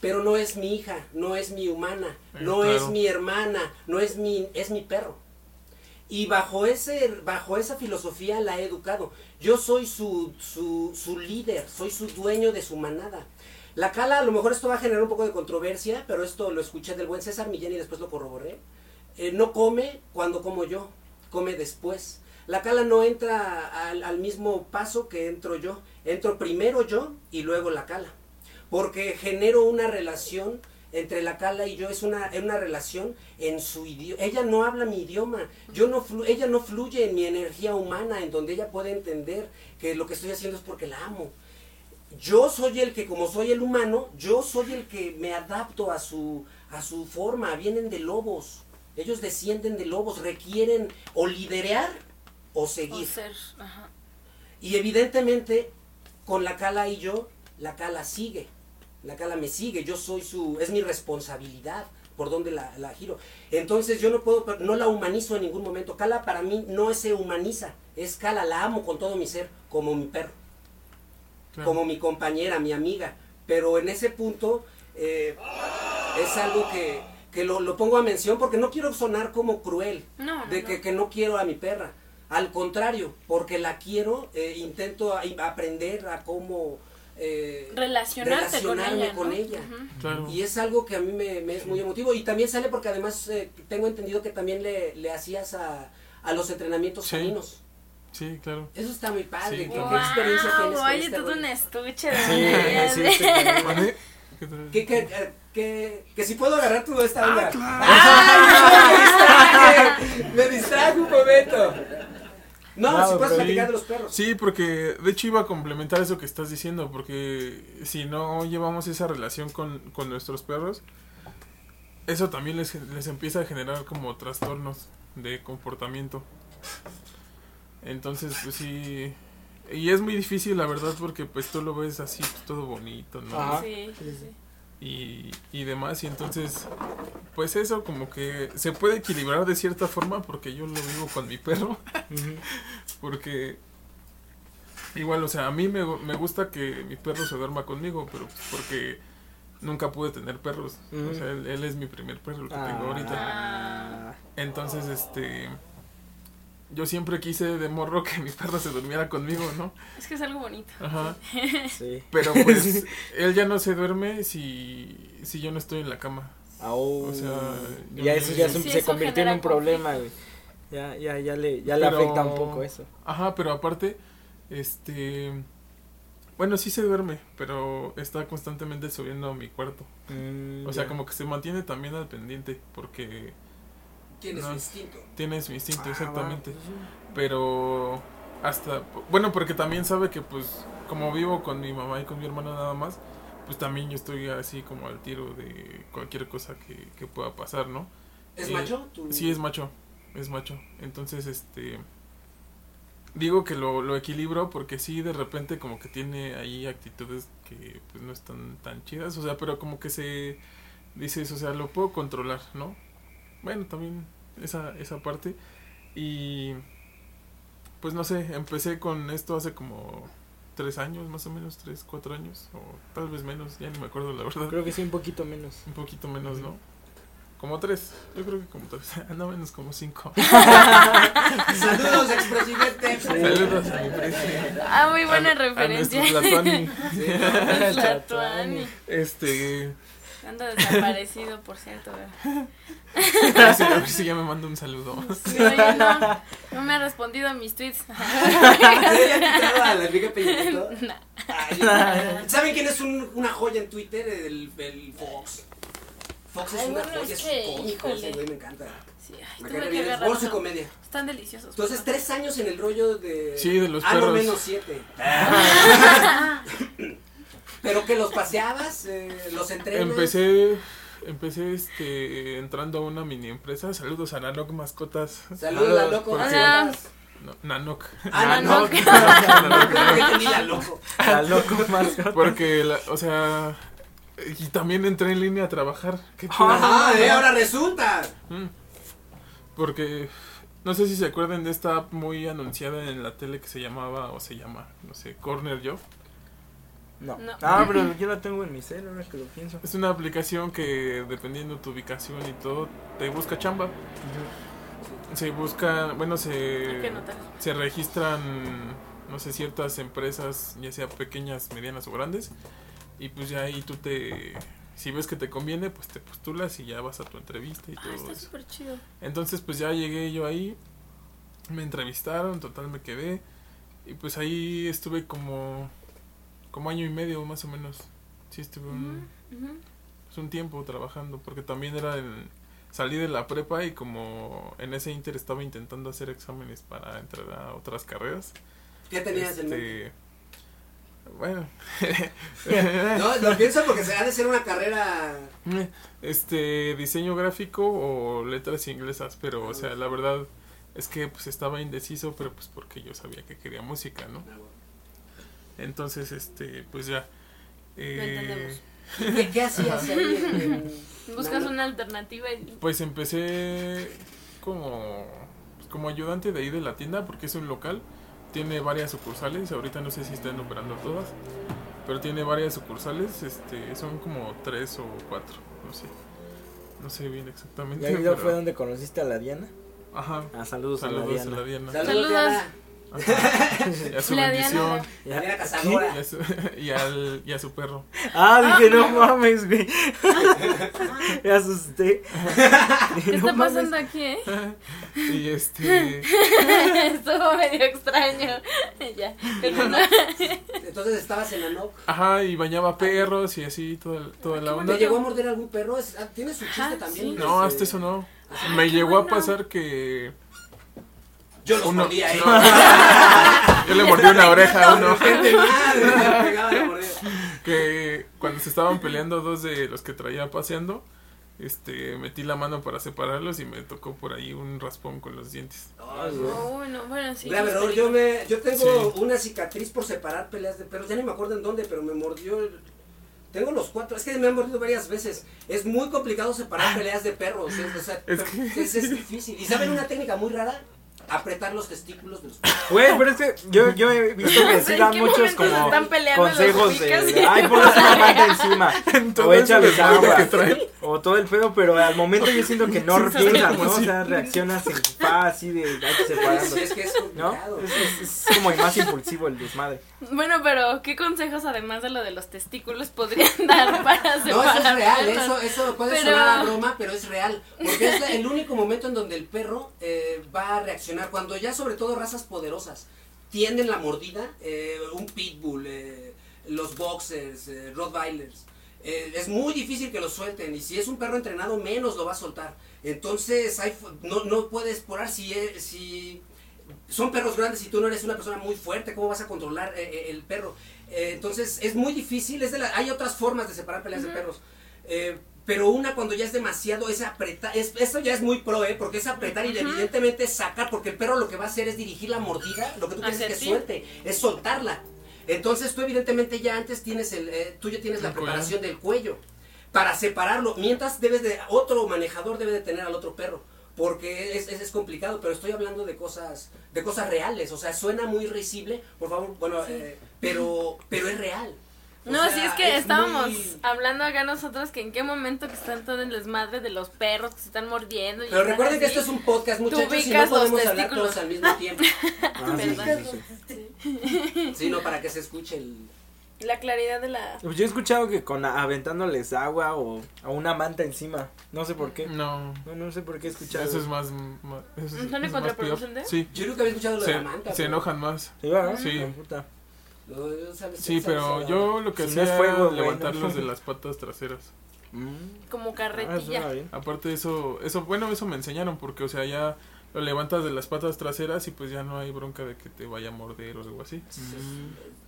Speaker 2: Pero no es mi hija, no es mi humana,
Speaker 4: Eh,
Speaker 2: no
Speaker 4: claro.
Speaker 2: es mi hermana, no es mi, es mi perro. Y bajo ese, bajo esa filosofía la he educado. Yo soy su, su, su líder, soy su dueño de su manada. La Cala, a lo mejor esto va a generar un poco de controversia, pero esto lo escuché del buen César Millán y después lo corroboré. Eh, no come cuando como yo, come después. La Cala no entra al, al mismo paso que entro yo. Entro primero yo y luego la Cala. Porque genero una relación entre la Cala y yo, es una, es una relación en su idioma. Ella no habla mi idioma, yo no flu- ella no fluye en mi energía humana, en donde ella puede entender que lo que estoy haciendo es porque la amo. Yo soy el que, como soy el humano, yo soy el que me adapto a su, a su forma. Vienen de lobos. Ellos descienden de lobos, requieren o liderar o
Speaker 1: O
Speaker 2: seguir.
Speaker 1: ser, ajá.
Speaker 2: Y evidentemente, con la cala y yo, la cala sigue. La cala me sigue. Yo soy su. Es mi responsabilidad por donde la, la giro. Entonces yo no puedo, no la humanizo en ningún momento. Cala para mí no se humaniza. Es cala, la amo con todo mi ser, como mi perro
Speaker 4: Claro.
Speaker 2: como mi compañera, mi amiga. Pero en ese punto eh, es algo que, que lo, lo pongo a mención porque no quiero sonar como cruel,
Speaker 1: No, no,
Speaker 2: de
Speaker 1: no.
Speaker 2: que, que no quiero a mi perra. Al contrario, porque la quiero, eh, intento a- aprender a cómo eh,
Speaker 1: Relacionarte con
Speaker 2: relacionarme
Speaker 1: ella.
Speaker 2: con
Speaker 1: ¿no?
Speaker 2: ella.
Speaker 4: Claro.
Speaker 2: Y es algo que a mí me, me es muy emotivo. Y también sale porque además eh, tengo entendido que también le, le hacías a, a los entrenamientos
Speaker 4: Sí.
Speaker 2: caninos.
Speaker 4: Sí, claro.
Speaker 2: Eso está muy padre.
Speaker 4: Sí,
Speaker 2: ¿Qué, qué experiencia
Speaker 1: Guau,
Speaker 2: tienes
Speaker 1: Oye, todo un estuche de
Speaker 3: Sí, sí, cabrón.
Speaker 4: ¿Mande? ¿Qué tal?
Speaker 2: Que, que, si puedo agarrar toda esta
Speaker 4: Ah,
Speaker 2: onda. ¡Ay, me distraje! Me distraje un momento. No, si puedes platicar de los perros.
Speaker 4: Sí, porque de hecho iba a complementar eso que estás diciendo, porque si no llevamos esa relación con, con nuestros perros, eso también les, les empieza a generar como trastornos de comportamiento. Entonces, pues sí, y es muy difícil la verdad porque pues tú lo ves así todo bonito, ¿no?
Speaker 3: Ajá.
Speaker 1: Sí, sí, sí.
Speaker 4: y, y demás. Y entonces, pues eso como que se puede equilibrar de cierta forma porque yo lo vivo con mi perro. Porque igual, o sea, a mí me, me gusta que mi perro se duerma conmigo, pero pues porque nunca pude tener perros. O sea, él, él es mi primer perro, el que
Speaker 3: Ah.
Speaker 4: tengo ahorita.
Speaker 3: Ah.
Speaker 4: Entonces, este... Yo siempre quise de morro que mi perro se durmiera conmigo, ¿no?
Speaker 1: Es que es algo bonito.
Speaker 4: Ajá.
Speaker 3: Sí.
Speaker 4: Pero pues él ya no se duerme si, si yo no estoy en la cama.
Speaker 3: Au.
Speaker 4: O sea,
Speaker 3: ya
Speaker 4: me-
Speaker 3: eso ya
Speaker 1: Sí,
Speaker 3: se,
Speaker 1: eso
Speaker 3: se convirtió en un problema, güey. Ya, ya, ya le, ya le
Speaker 4: Pero-
Speaker 3: afecta un poco eso.
Speaker 4: Ajá, pero aparte, este... Bueno, sí se duerme, pero está constantemente subiendo a mi cuarto.
Speaker 3: Mm,
Speaker 4: O sea, como que se mantiene también al pendiente, porque
Speaker 2: Tienes
Speaker 4: No.
Speaker 2: su instinto.
Speaker 4: tiene su instinto,
Speaker 3: Ah,
Speaker 4: exactamente.
Speaker 3: va, pues.
Speaker 4: Pero hasta... Bueno, porque también sabe que pues como vivo con mi mamá y con mi hermana nada más, pues también yo estoy así como al tiro de cualquier cosa que, que pueda pasar, ¿no?
Speaker 2: ¿Es
Speaker 4: Eh,
Speaker 2: macho? Tu-
Speaker 4: Sí, es macho, es macho. Entonces, este... Digo que lo, lo equilibro porque sí, de repente como que tiene ahí actitudes que pues no están tan chidas, o sea, pero como que se... Dices, o sea, lo puedo controlar, ¿no? Bueno, también esa, esa parte. Y... Pues no sé, empecé con esto hace como tres años, más o menos, tres, cuatro años, o tal vez menos, ya ni me acuerdo la verdad.
Speaker 3: Creo que sí, un poquito menos.
Speaker 4: Un poquito menos, ¿no? Como tres, yo creo que como tres, no menos como cinco.
Speaker 2: Saludos, expresidente.
Speaker 4: Saludos a mi presidente.
Speaker 1: Ah, muy buena
Speaker 4: A- a
Speaker 1: referencia.
Speaker 4: nuestro Tlatuani.
Speaker 1: Tlatuani.
Speaker 4: Este,
Speaker 1: Anda desaparecido, por cierto.
Speaker 4: a ver si- ya me manda un saludo.
Speaker 1: Sí, oye, no, no me ha respondido a mis tweets.
Speaker 2: ¿Saben quién es un- una joya en Twitter? El, el Fox. Fox es
Speaker 1: Ay,
Speaker 2: una
Speaker 1: bueno,
Speaker 2: joya,
Speaker 1: es
Speaker 2: es
Speaker 1: que,
Speaker 2: cómico,
Speaker 1: híjole.
Speaker 2: ese güey me encanta.
Speaker 1: Sí, ay,
Speaker 2: Me
Speaker 1: tuve que
Speaker 2: es comedia.
Speaker 1: Están deliciosos.
Speaker 2: Entonces, tres años en el rollo de...
Speaker 4: Sí, de los
Speaker 2: ah, no,
Speaker 4: perros.
Speaker 2: menos siete. Pero que los paseabas, eh, los entrenas.
Speaker 4: Empecé, empecé este, entrando a una mini empresa. Saludos a Nanok Mascotas.
Speaker 2: Saludos, la loco.
Speaker 1: Hola.
Speaker 4: No, Nanok.
Speaker 2: Ah, la loco.
Speaker 3: La loco mascota.
Speaker 4: Porque, la- o sea, y también entré en línea a trabajar. ¿Qué?
Speaker 2: Ajá, eh, ahora resulta.
Speaker 4: Mm. Porque no sé si se acuerdan de esta app muy anunciada en la tele que se llamaba o se llama, no sé, Corner Job.
Speaker 3: No.
Speaker 1: No.
Speaker 3: Ah, pero yo la tengo en mi cel ahora que lo pienso.
Speaker 4: Es una aplicación que dependiendo tu ubicación y todo te busca chamba. Se busca, bueno, se se registran no sé ciertas empresas, ya sea pequeñas, medianas o grandes, y pues ya ahí tú te si ves que te conviene, pues te postulas y ya vas a tu entrevista y
Speaker 1: Ah,
Speaker 4: todo
Speaker 1: está súper chido.
Speaker 4: Entonces pues ya llegué yo ahí, me entrevistaron, total me quedé y pues ahí estuve como como año y medio más o menos. Sí estuve un, pues, un tiempo trabajando porque también era en, salí de la prepa y como en ese inter estaba intentando hacer exámenes para entrar a otras carreras.
Speaker 2: ¿Qué tenías en mente?
Speaker 4: Este, bueno,
Speaker 2: No, lo pienso porque se ha de ser una carrera.
Speaker 4: este diseño gráfico o letras inglesas, pero o sea, la verdad es que pues estaba indeciso, pero pues porque yo sabía que quería música, ¿no? Entonces, este, pues ya. eh,
Speaker 1: entendemos.
Speaker 2: ¿Qué, hacías ahí?
Speaker 1: Buscas una alternativa y
Speaker 4: pues empecé como pues, como ayudante de ahí de la tienda porque es un local, tiene varias sucursales, ahorita no sé si están operando todas, pero tiene varias sucursales, este, son como tres o cuatro, no sé. No sé bien
Speaker 3: ¿Y
Speaker 4: exactamente.
Speaker 3: ahí
Speaker 4: pero-
Speaker 3: fue donde conociste a la Diana?
Speaker 4: Ajá.
Speaker 3: Ah, saludos,
Speaker 4: Saludos
Speaker 3: a la Diana.
Speaker 4: Diana.
Speaker 2: Saludos,
Speaker 1: Saludos.
Speaker 4: Y a su
Speaker 1: La
Speaker 4: bendición.
Speaker 1: Diana.
Speaker 3: Ya.
Speaker 2: Diana
Speaker 4: Y
Speaker 2: Cazadora.
Speaker 4: a su, y, al, y a su perro.
Speaker 3: Ah, dije, no mames, güey. Me asusté.
Speaker 1: ¿Qué está pasando aquí, eh?
Speaker 4: Y este.
Speaker 1: Estuvo medio extraño. ya.
Speaker 2: Entonces estabas en Anok.
Speaker 4: Ajá, y bañaba perros y así, toda, toda la
Speaker 1: Qué
Speaker 4: onda.
Speaker 2: ¿Te llegó a morder algún perro? Ah, Tiene su chiste
Speaker 1: Ajá,
Speaker 2: también.
Speaker 1: sí.
Speaker 4: No,
Speaker 2: este,
Speaker 4: hasta eso no. Me llegó a pasar que.
Speaker 2: Yo los
Speaker 4: Uno-
Speaker 2: mordía, ¿eh?
Speaker 4: Yo le mordí una oreja a uno.
Speaker 2: La
Speaker 4: que cuando se estaban peleando dos de los que traía paseando, este, metí la mano para separarlos y me tocó por ahí un raspón con los dientes.
Speaker 2: No.
Speaker 1: Uy, no, bueno, sí. Es
Speaker 2: error. yo, me, yo tengo
Speaker 4: Sí.
Speaker 2: una cicatriz por separar peleas de perros. Ya ni me acuerdo en dónde, pero me mordió. el- Tengo los cuatro. Es que me han mordido varias veces. Es muy complicado separar peleas de perros. Es, o sea,
Speaker 4: Es
Speaker 2: pero
Speaker 4: que-
Speaker 2: es, es difícil. ¿Y saben una técnica muy rara? Apretar los testículos de los.
Speaker 3: Güey, pero es que yo, yo he visto que sí dan muchos como consejos de, ay, ponle una manta encima, o
Speaker 4: ese
Speaker 3: échale
Speaker 4: desmadre
Speaker 3: agua, o todo el pedo, pero al momento yo siento que no piensas, ¿no? O sea, reaccionas en paz, así de, hay que separando,
Speaker 2: es que es
Speaker 3: ¿no? Es, es- es como más impulsivo el desmadre.
Speaker 1: Bueno, pero ¿qué consejos además de lo de los testículos podrían dar para
Speaker 2: No,
Speaker 1: separar
Speaker 2: eso es real, eso, eso puede
Speaker 1: Pero-
Speaker 2: sonar a broma, pero es real. Porque es el único momento en donde el perro eh, va a reaccionar. Cuando ya, sobre todo, razas poderosas tienden la mordida, eh, un pitbull, eh, los boxers, eh, rottweilers. eh, es muy difícil que lo suelten y si es un perro entrenado menos lo va a soltar. Entonces hay, no, no puedes explorar si, es- si son perros grandes y tú no eres una persona muy fuerte, ¿cómo vas a controlar eh, eh, el perro? Eh, entonces es muy difícil, es de la- hay otras formas de separar peleas de perros. Eh, pero una cuando ya es demasiado, es apretar, es, esto ya es muy pro, ¿eh? porque es apretar y evidentemente sacar, porque el perro lo que va a hacer es dirigir la mordida, lo que tú quieres es que suelte, es soltarla. Entonces tú evidentemente ya antes tienes el, eh, tú ya tienes la preparación del cuello para separarlo, mientras debes de, otro manejador debe de tener al otro perro. Porque es, es, es complicado, pero estoy hablando de cosas, de cosas reales, o sea, suena muy risible, por favor, bueno, eh, pero, pero es real. O
Speaker 1: No,
Speaker 2: sea,
Speaker 1: sí, es que estábamos
Speaker 2: muy-
Speaker 1: hablando acá nosotros que en qué momento que están todo el desmadre de los perros que se están mordiendo. y
Speaker 2: Pero recuerden que esto es un podcast, muchachos, y no podemos hablar todos al mismo tiempo.
Speaker 3: Ah, sí,
Speaker 1: ¿Verdad?
Speaker 3: sí, sí.
Speaker 2: Sino para que se escuche el...
Speaker 1: La claridad de la...
Speaker 3: Pues yo he escuchado que con aventándoles agua o, o una manta encima, no sé por qué.
Speaker 4: No,
Speaker 3: No, no sé por qué he escuchado.
Speaker 4: eso es más. más eso es,
Speaker 1: ¿Son
Speaker 4: es más
Speaker 1: contraproducente?
Speaker 4: Sí,
Speaker 2: Yo nunca había escuchado lo de la manta.
Speaker 4: se
Speaker 2: pero-
Speaker 4: enojan más.
Speaker 3: Sí, ¿verdad?
Speaker 4: Sí.
Speaker 3: La puta.
Speaker 2: No,
Speaker 4: Sí, pero
Speaker 2: sabes-
Speaker 4: yo lo que
Speaker 3: Si no
Speaker 4: hacía
Speaker 3: es fuego,
Speaker 4: era levantarlos
Speaker 3: no.
Speaker 4: de las patas traseras.
Speaker 3: Mm.
Speaker 1: como
Speaker 3: Ah,
Speaker 1: carretilla.
Speaker 4: Aparte de eso, eso, bueno, eso me enseñaron porque, o sea, ya lo levantas de las patas traseras y pues ya no hay bronca de que te vaya a morder o algo así.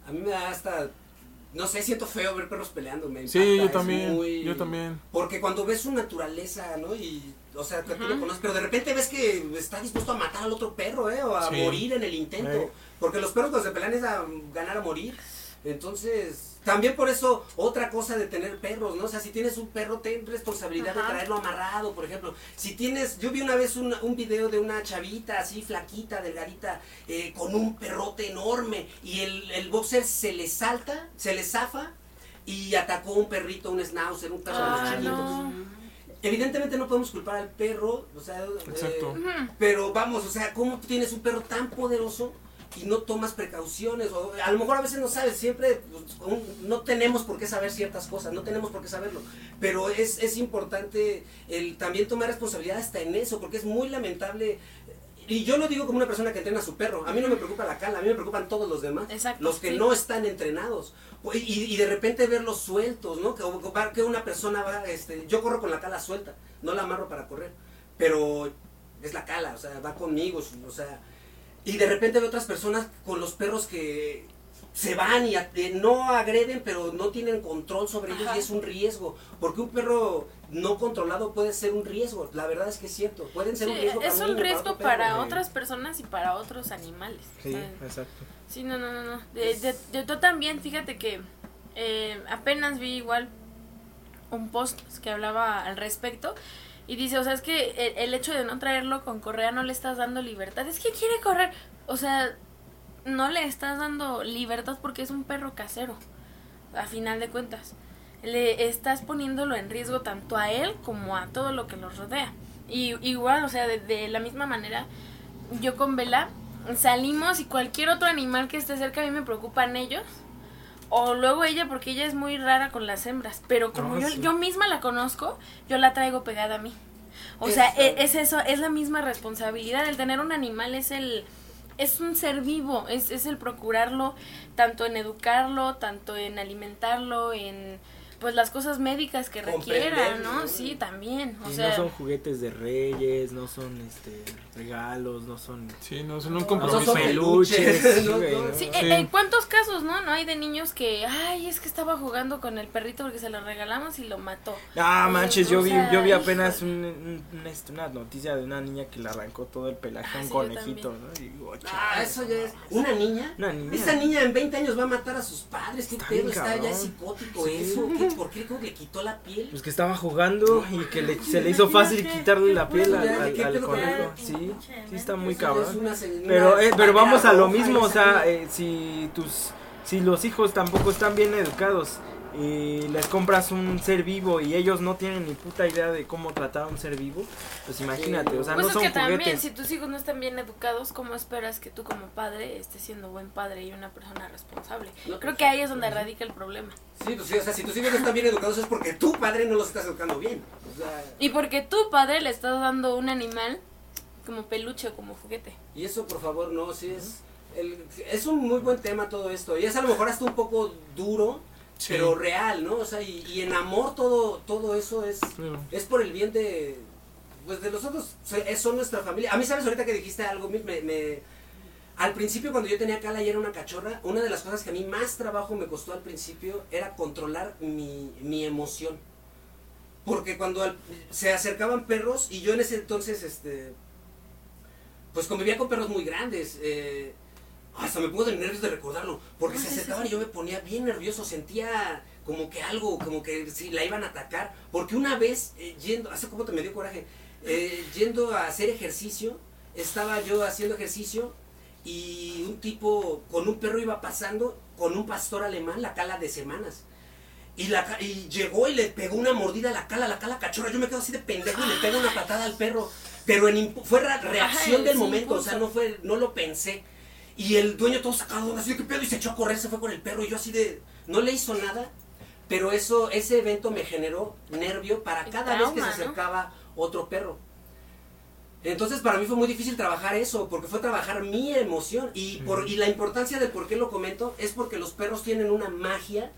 Speaker 2: A mí me da hasta... No sé, siento feo ver perros peleando. Me
Speaker 4: Sí,
Speaker 2: impacta,
Speaker 4: yo también,
Speaker 2: muy-
Speaker 4: yo también.
Speaker 2: Porque cuando ves su naturaleza, ¿no? Y, o sea, que tú lo conoces, pero de repente ves que está dispuesto a matar al otro perro, ¿eh? O a
Speaker 4: Sí.
Speaker 2: morir en el intento.
Speaker 3: Eh.
Speaker 2: Porque los perros cuando se pelean es a ganar a morir. Entonces, también por eso, otra cosa de tener perros, ¿no? O sea, si tienes un perro, ten responsabilidad de traerlo amarrado, por ejemplo. Si tienes, yo vi una vez un, un video de una chavita así, flaquita, delgadita, eh, con un perrote enorme, y el, el boxer se le salta, se le zafa, y atacó un perrito, un schnauzer, un perro de los
Speaker 1: no.
Speaker 2: Evidentemente no podemos culpar al perro, o sea,
Speaker 4: Exacto.
Speaker 2: eh, pero vamos, o sea, ¿cómo tienes un perro tan poderoso y no tomas precauciones? O a lo mejor a veces no sabes, siempre pues, no tenemos por qué saber ciertas cosas, no tenemos por qué saberlo, pero es, es importante el también tomar responsabilidad hasta en eso, porque es muy lamentable. Y yo lo digo como una persona que entrena a su perro. A mí no me preocupa la cala, a mí me preocupan todos los demás.
Speaker 1: Exacto,
Speaker 2: los que
Speaker 1: sí.
Speaker 2: no están entrenados. Y, y de repente verlos sueltos, ¿no? Que, que una persona va, este, yo corro con la cala suelta, no la amarro para correr, pero es la cala, o sea, va conmigo, o sea, y de repente veo otras personas con los perros que se van y no agreden, pero no tienen control sobre ellos
Speaker 1: Ajá.
Speaker 2: y es un riesgo, porque un perro no controlado puede ser un riesgo, la verdad es que es cierto, pueden ser
Speaker 1: Sí,
Speaker 2: un riesgo para
Speaker 1: es
Speaker 2: un
Speaker 1: un
Speaker 2: niño,
Speaker 1: riesgo para
Speaker 3: sí.
Speaker 1: otras personas y para otros animales.
Speaker 3: Sí, exacto.
Speaker 1: Sí, no, no, no, no. De, de- de- yo también, fíjate que eh, apenas vi igual un post que hablaba al respecto y dice, o sea, es que el, el hecho de no traerlo con correa no le estás dando libertad. Es que quiere correr. O sea, no le estás dando libertad porque es un perro casero, a final de cuentas. Le estás poniéndolo en riesgo tanto a él como a todo lo que los rodea. Y igual, o sea, de, la misma manera, yo con Vela salimos y cualquier otro animal que esté cerca a mí me preocupan ellos. O luego ella, porque ella es muy rara con las hembras. Pero como yo,
Speaker 3: sí.
Speaker 1: yo misma la conozco, yo la traigo pegada a mí. O sea,
Speaker 2: Eso.
Speaker 1: e- es eso, es la misma responsabilidad. El tener un animal es el es un ser vivo, es, es el procurarlo tanto en educarlo, tanto en alimentarlo, en pues las cosas médicas que requieran, ¿no?
Speaker 2: ¿no?
Speaker 1: Sí, también. O
Speaker 3: Y
Speaker 1: sea,
Speaker 3: no son juguetes de reyes, no son este regalos, no son
Speaker 4: Sí, no, son un
Speaker 2: No
Speaker 4: compromiso.
Speaker 2: son peluches, no,
Speaker 3: güey,
Speaker 2: no.
Speaker 3: ¿no?
Speaker 1: Sí,
Speaker 4: Sí.
Speaker 1: eh, eh, ¿cuántos casos, no? No hay de niños que, ay, es que estaba jugando con el perrito porque se lo regalamos y lo mató.
Speaker 3: Ah, manches, yo vi, yo vi apenas un, un- un- este, una noticia de una niña que le arrancó todo el pelaje a
Speaker 1: Ah,
Speaker 3: un
Speaker 1: sí,
Speaker 3: conejito, ¿no? Y digo,
Speaker 2: Ah, eso ya es. ¿Una niña?
Speaker 3: Una niña.
Speaker 2: Esa niña en 20 años va a matar a sus padres. ¿Qué
Speaker 3: Está
Speaker 2: pedo?
Speaker 3: bien
Speaker 2: Está ya psicótico
Speaker 3: Sí.
Speaker 2: eso. ¿Qué, ¿Por qué ¿Cómo le quitó la piel?
Speaker 3: Pues que estaba jugando y que le- se le hizo fácil quitarle la piel al,
Speaker 2: Ya,
Speaker 3: al-
Speaker 2: ¿qué
Speaker 3: al
Speaker 2: pedo con
Speaker 3: conejo. Sí, sí está muy
Speaker 2: Eso es
Speaker 3: cabrón. Pero, eh, pero vamos a lo mismo, o sea, eh, si tus, si los hijos tampoco están bien educados y les compras un ser vivo y ellos no tienen ni puta idea de cómo tratar a un ser vivo, pues imagínate, o sea,
Speaker 1: Pues
Speaker 3: no
Speaker 1: es
Speaker 3: son
Speaker 1: que también,
Speaker 3: juguetes.
Speaker 1: si tus hijos no están bien educados, ¿cómo esperas que tú como padre estés siendo buen padre y una persona responsable?
Speaker 2: No,
Speaker 1: Creo que ahí es donde radica el problema.
Speaker 2: Sí, pues sí, o sea, si tus hijos no están bien educados es porque tu padre no los estás educando bien. O sea,
Speaker 1: Y porque tu padre le estás dando un animal como peluche o como juguete.
Speaker 2: y eso, por favor, no, sí es. el- es un muy buen tema todo esto. Y es a lo mejor hasta un poco duro,
Speaker 4: Sí.
Speaker 2: pero real, ¿no? O sea, y, y en amor todo, todo eso es,
Speaker 4: Claro.
Speaker 2: es por el bien de. Pues de nosotros, son nuestra familia. A mí, ¿sabes? Ahorita que dijiste algo, me, me- al principio cuando yo tenía Cala y era una cachorra, una de las cosas que a mí más trabajo me costó al principio era controlar mi, mi emoción. Porque cuando al- se acercaban perros, y yo en ese entonces, este, pues convivía con perros muy grandes, eh, hasta me pongo de nervios de recordarlo, porque se acercaban y yo me ponía bien nervioso, sentía como que algo, como que si la iban a atacar, porque una vez, eh, yendo, hace como te me dio coraje, eh, yendo a hacer ejercicio, estaba yo haciendo ejercicio y un tipo con un perro iba pasando con un pastor alemán, la cala de semanas. Y, la, y llegó y le pegó una mordida a la cala, la cala cachorra. Yo me quedo así de pendejo y le pego una patada al perro. Pero en fue reacción del momento, o sea,
Speaker 1: impulso.
Speaker 2: no fue, no lo pensé. Y el dueño todo sacado, así de qué pedo, y se echó a correr, se fue con el perro. Y yo así de, no le hizo nada. Pero eso, ese evento me generó nervio para cada vez que se acercaba otro perro. Entonces para mí fue muy difícil trabajar eso, porque fue trabajar mi emoción. Y, por, y la importancia de por qué lo comento es porque los perros tienen una magia.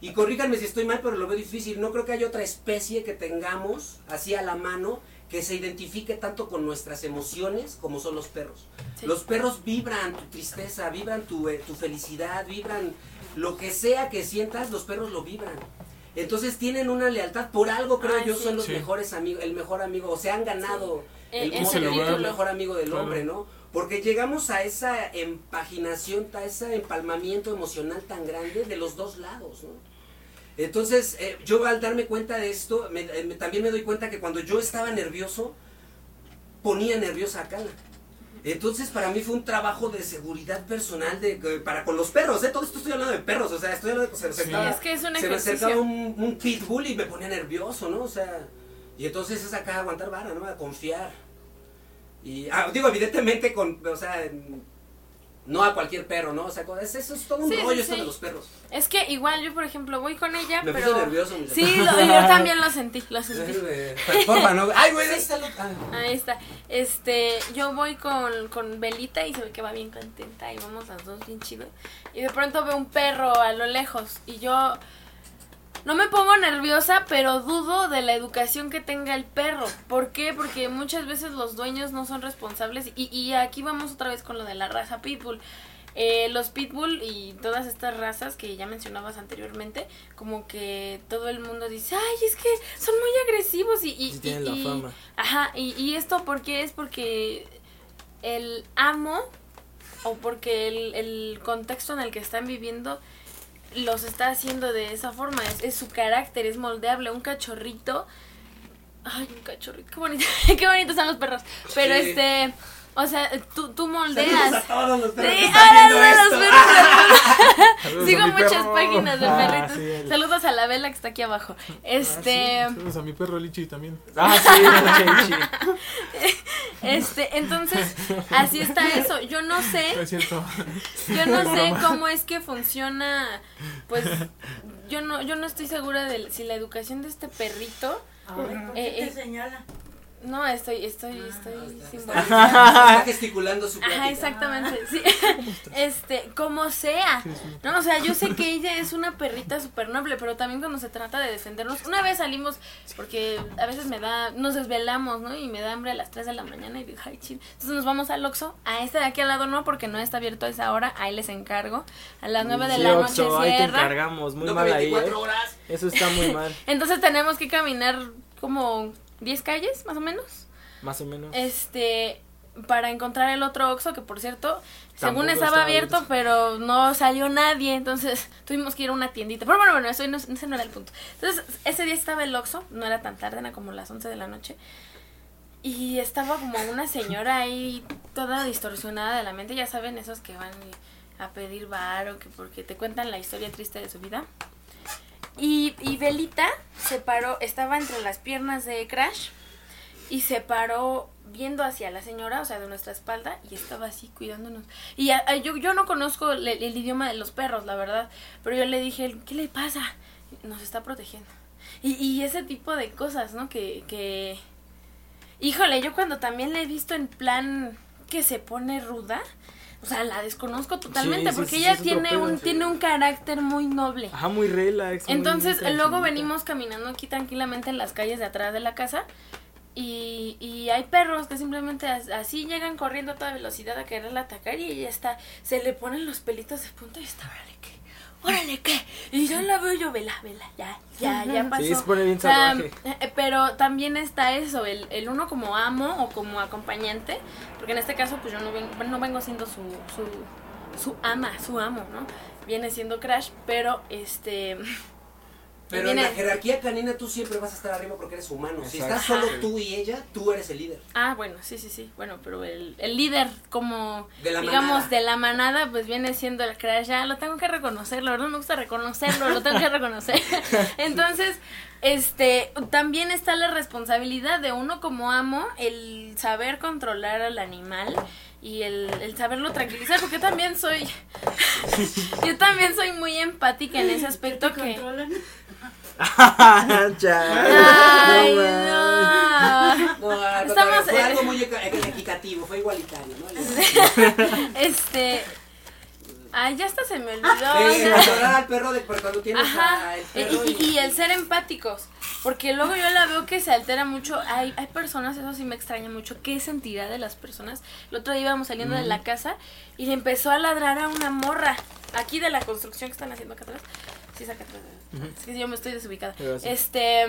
Speaker 2: Y corríganme si estoy mal, pero lo veo difícil. No creo que haya otra especie que tengamos así a la mano que se identifique tanto con nuestras emociones como son los perros.
Speaker 1: Sí.
Speaker 2: Los perros vibran tu tristeza, vibran tu, eh, tu felicidad, vibran lo que sea que sientas, los perros lo vibran. Entonces tienen una lealtad, por algo creo
Speaker 1: Ay,
Speaker 2: yo
Speaker 1: sí.
Speaker 2: son los
Speaker 4: Sí.
Speaker 2: mejores amigos, el mejor amigo, o se han ganado el mejor amigo del
Speaker 4: Claro.
Speaker 2: hombre, ¿no? Porque llegamos a esa empaginación, a ese empalmamiento emocional tan grande de los dos lados, ¿no? Entonces, eh, yo al darme cuenta de esto, me- eh, me- también me doy cuenta que cuando yo estaba nervioso, ponía nerviosa a Cala. Entonces, para mí fue un trabajo de seguridad personal de, que- para con los perros, ¿eh? Todo esto estoy hablando de perros, o sea, estoy hablando de que se me
Speaker 4: Sí.
Speaker 2: acercaba,
Speaker 1: Es que es un
Speaker 2: se me acercaba un, un pitbull y me ponía nervioso, ¿no? O sea, y entonces es acá aguantar vara, ¿no? A confiar. Y, ah, digo, evidentemente, con, o sea, en- no a cualquier perro, ¿no? O sea, eso es todo un
Speaker 1: Sí, sí,
Speaker 2: rollo esto
Speaker 1: sí.
Speaker 2: de los perros.
Speaker 1: Es que igual yo, por ejemplo, voy con ella,
Speaker 2: Me
Speaker 1: pero...
Speaker 2: puse nervioso. mi
Speaker 1: Sí, lo- yo también lo sentí, lo sentí.
Speaker 2: Porfa, no. Ay, güey, ahí está ah.
Speaker 1: Ahí está. Este, yo voy con, con Belita y se ve que va bien contenta y vamos las dos bien chido. Y de pronto veo un perro a lo lejos y yo no me pongo nerviosa, pero dudo de la educación que tenga el perro. ¿Por qué? Porque muchas veces los dueños no son responsables y, y aquí vamos otra vez con lo de la raza pitbull. Eh, los pitbull y todas estas razas que ya mencionabas anteriormente, como que todo el mundo dice, ay, es que son muy agresivos y... y
Speaker 3: Sí tienen
Speaker 1: y-
Speaker 3: la
Speaker 1: y-
Speaker 3: fama.
Speaker 1: Ajá, y, y esto por qué es porque el amo o porque el, el contexto en el que están viviendo los está haciendo de esa forma, es, es su carácter, es moldeable, un cachorrito. Ay, un cachorrito, qué bonito, qué bonitos son los perros. Pero
Speaker 2: Sí.
Speaker 1: este, o sea, tú, tú
Speaker 2: Saludos
Speaker 1: moldeas.
Speaker 2: a todos los perros
Speaker 1: Sí, los perros
Speaker 4: a
Speaker 1: Sigo muchas
Speaker 4: perro.
Speaker 1: páginas de
Speaker 3: Ah,
Speaker 1: perritos.
Speaker 3: sí,
Speaker 1: Saludos a la vela que está aquí abajo. Este,
Speaker 4: Ah, sí, saludos a mi perro Lichi también.
Speaker 3: Ah, sí, sí,
Speaker 1: este, entonces, así está eso. Yo no
Speaker 4: No
Speaker 1: sé,
Speaker 4: es cierto.
Speaker 1: yo no sé cómo es que funciona, pues, yo no, yo no estoy segura de si la educación de este perrito,
Speaker 5: Ay, ¿por
Speaker 1: Eh,
Speaker 5: qué
Speaker 1: eh.
Speaker 5: te señala?
Speaker 1: No, estoy, estoy, estoy sin
Speaker 2: Está, está gesticulando su plática.
Speaker 1: Ajá, exactamente, sí. Este, como sea. No, o sea, yo sé que ella es una perrita súper noble, pero también cuando se trata de defendernos, una vez salimos, porque a veces me da, nos desvelamos, ¿no? Y me da hambre a las 3 de la mañana y digo, ay, chill. Entonces nos vamos al Oxxo, a este de aquí al lado no, porque no está abierto a esa hora, ahí les encargo. A las 9 de
Speaker 3: Sí,
Speaker 1: la
Speaker 3: Oxxo,
Speaker 1: noche
Speaker 3: ahí te
Speaker 1: cierra.
Speaker 3: encargamos, muy
Speaker 2: No,
Speaker 3: mal ahí,
Speaker 2: 24
Speaker 3: ¿eh?
Speaker 2: horas.
Speaker 3: Eso está muy mal,
Speaker 1: Entonces tenemos que caminar como 10 calles, más o menos.
Speaker 3: más o menos.
Speaker 1: este para encontrar el otro Oxxo que por cierto según estaba abierto
Speaker 3: abierto.
Speaker 1: pero no salió nadie entonces tuvimos que ir a una tiendita pero bueno bueno eso no, ese no era el punto entonces ese día estaba el Oxxo no era tan tarde era como las 11 de la noche y estaba como una señora ahí toda distorsionada de la mente ya saben esos que van a pedir bar o que porque te cuentan la historia triste de su vida y, y Belita se paró, estaba entre las piernas de Crash y se paró viendo hacia la señora, o sea, de nuestra espalda, y estaba así cuidándonos. Y a- yo, yo no conozco el, el idioma de los perros, la verdad, pero yo le dije, ¿qué le pasa? Nos está protegiendo. Y, y ese tipo de cosas, ¿no? Que, que... Híjole, yo cuando también le he visto en plan que se pone ruda, o sea, la desconozco totalmente,
Speaker 3: sí,
Speaker 1: porque
Speaker 3: sí,
Speaker 1: ella tiene un, tiene un carácter muy noble.
Speaker 3: Ajá, muy relax.
Speaker 1: Entonces,
Speaker 3: muy
Speaker 1: luego venimos caminando aquí tranquilamente en las calles de atrás de la casa y, y hay perros que simplemente as- así llegan corriendo a toda velocidad a quererla atacar y ella está, se le ponen los pelitos de punta y está, órale, ¿qué? Órale, ¿qué? Y yo la veo yo, vela, vela, ya, ya, ya pasó.
Speaker 3: Sí, se pone bien salvaje.
Speaker 1: eh, pero también está eso, el, el uno como amo o como acompañante, porque en este caso pues yo no, ven- no vengo siendo su, su, su ama, su amo, ¿no? Viene siendo Crash, pero este...
Speaker 2: Pero en la jerarquía canina tú siempre vas a estar arriba porque eres humano. Si estás solo
Speaker 1: Ajá.
Speaker 2: tú y ella, tú eres el líder.
Speaker 1: Ah, bueno, sí, sí, sí. Bueno, pero el, el líder como,
Speaker 2: De la
Speaker 1: digamos,
Speaker 2: manada.
Speaker 1: de la manada, pues viene siendo el Crash. Ya lo tengo que reconocer, la verdad me gusta reconocerlo, lo tengo que reconocer. Entonces, este, también está la responsabilidad de uno como amo, el saber controlar al animal y el, el saberlo tranquilizar, porque también soy, yo también soy muy empática en ese aspecto
Speaker 5: ¿Te
Speaker 1: que...
Speaker 5: controlan?
Speaker 1: Ay,
Speaker 3: No,
Speaker 1: no.
Speaker 2: No,
Speaker 1: Estamos
Speaker 2: fue algo muy equitativo, fue igualitario, ¿no?
Speaker 1: Este. Ay, ya hasta se me olvidó.
Speaker 2: Sí,
Speaker 1: ya.
Speaker 2: controlar al perro de cuando tienes
Speaker 1: Ajá.
Speaker 2: a- el
Speaker 1: Y,
Speaker 2: perro
Speaker 1: y- y el ser empáticos. Porque luego yo la veo que se altera mucho. Hay, hay personas, eso sí me extraña mucho. ¿Qué sentirá de las personas? El otro día íbamos saliendo de la casa y le empezó a ladrar a una morra. Aquí de la construcción que están haciendo acá atrás. Sí, es acá atrás. Es que yo me estoy desubicada. Este.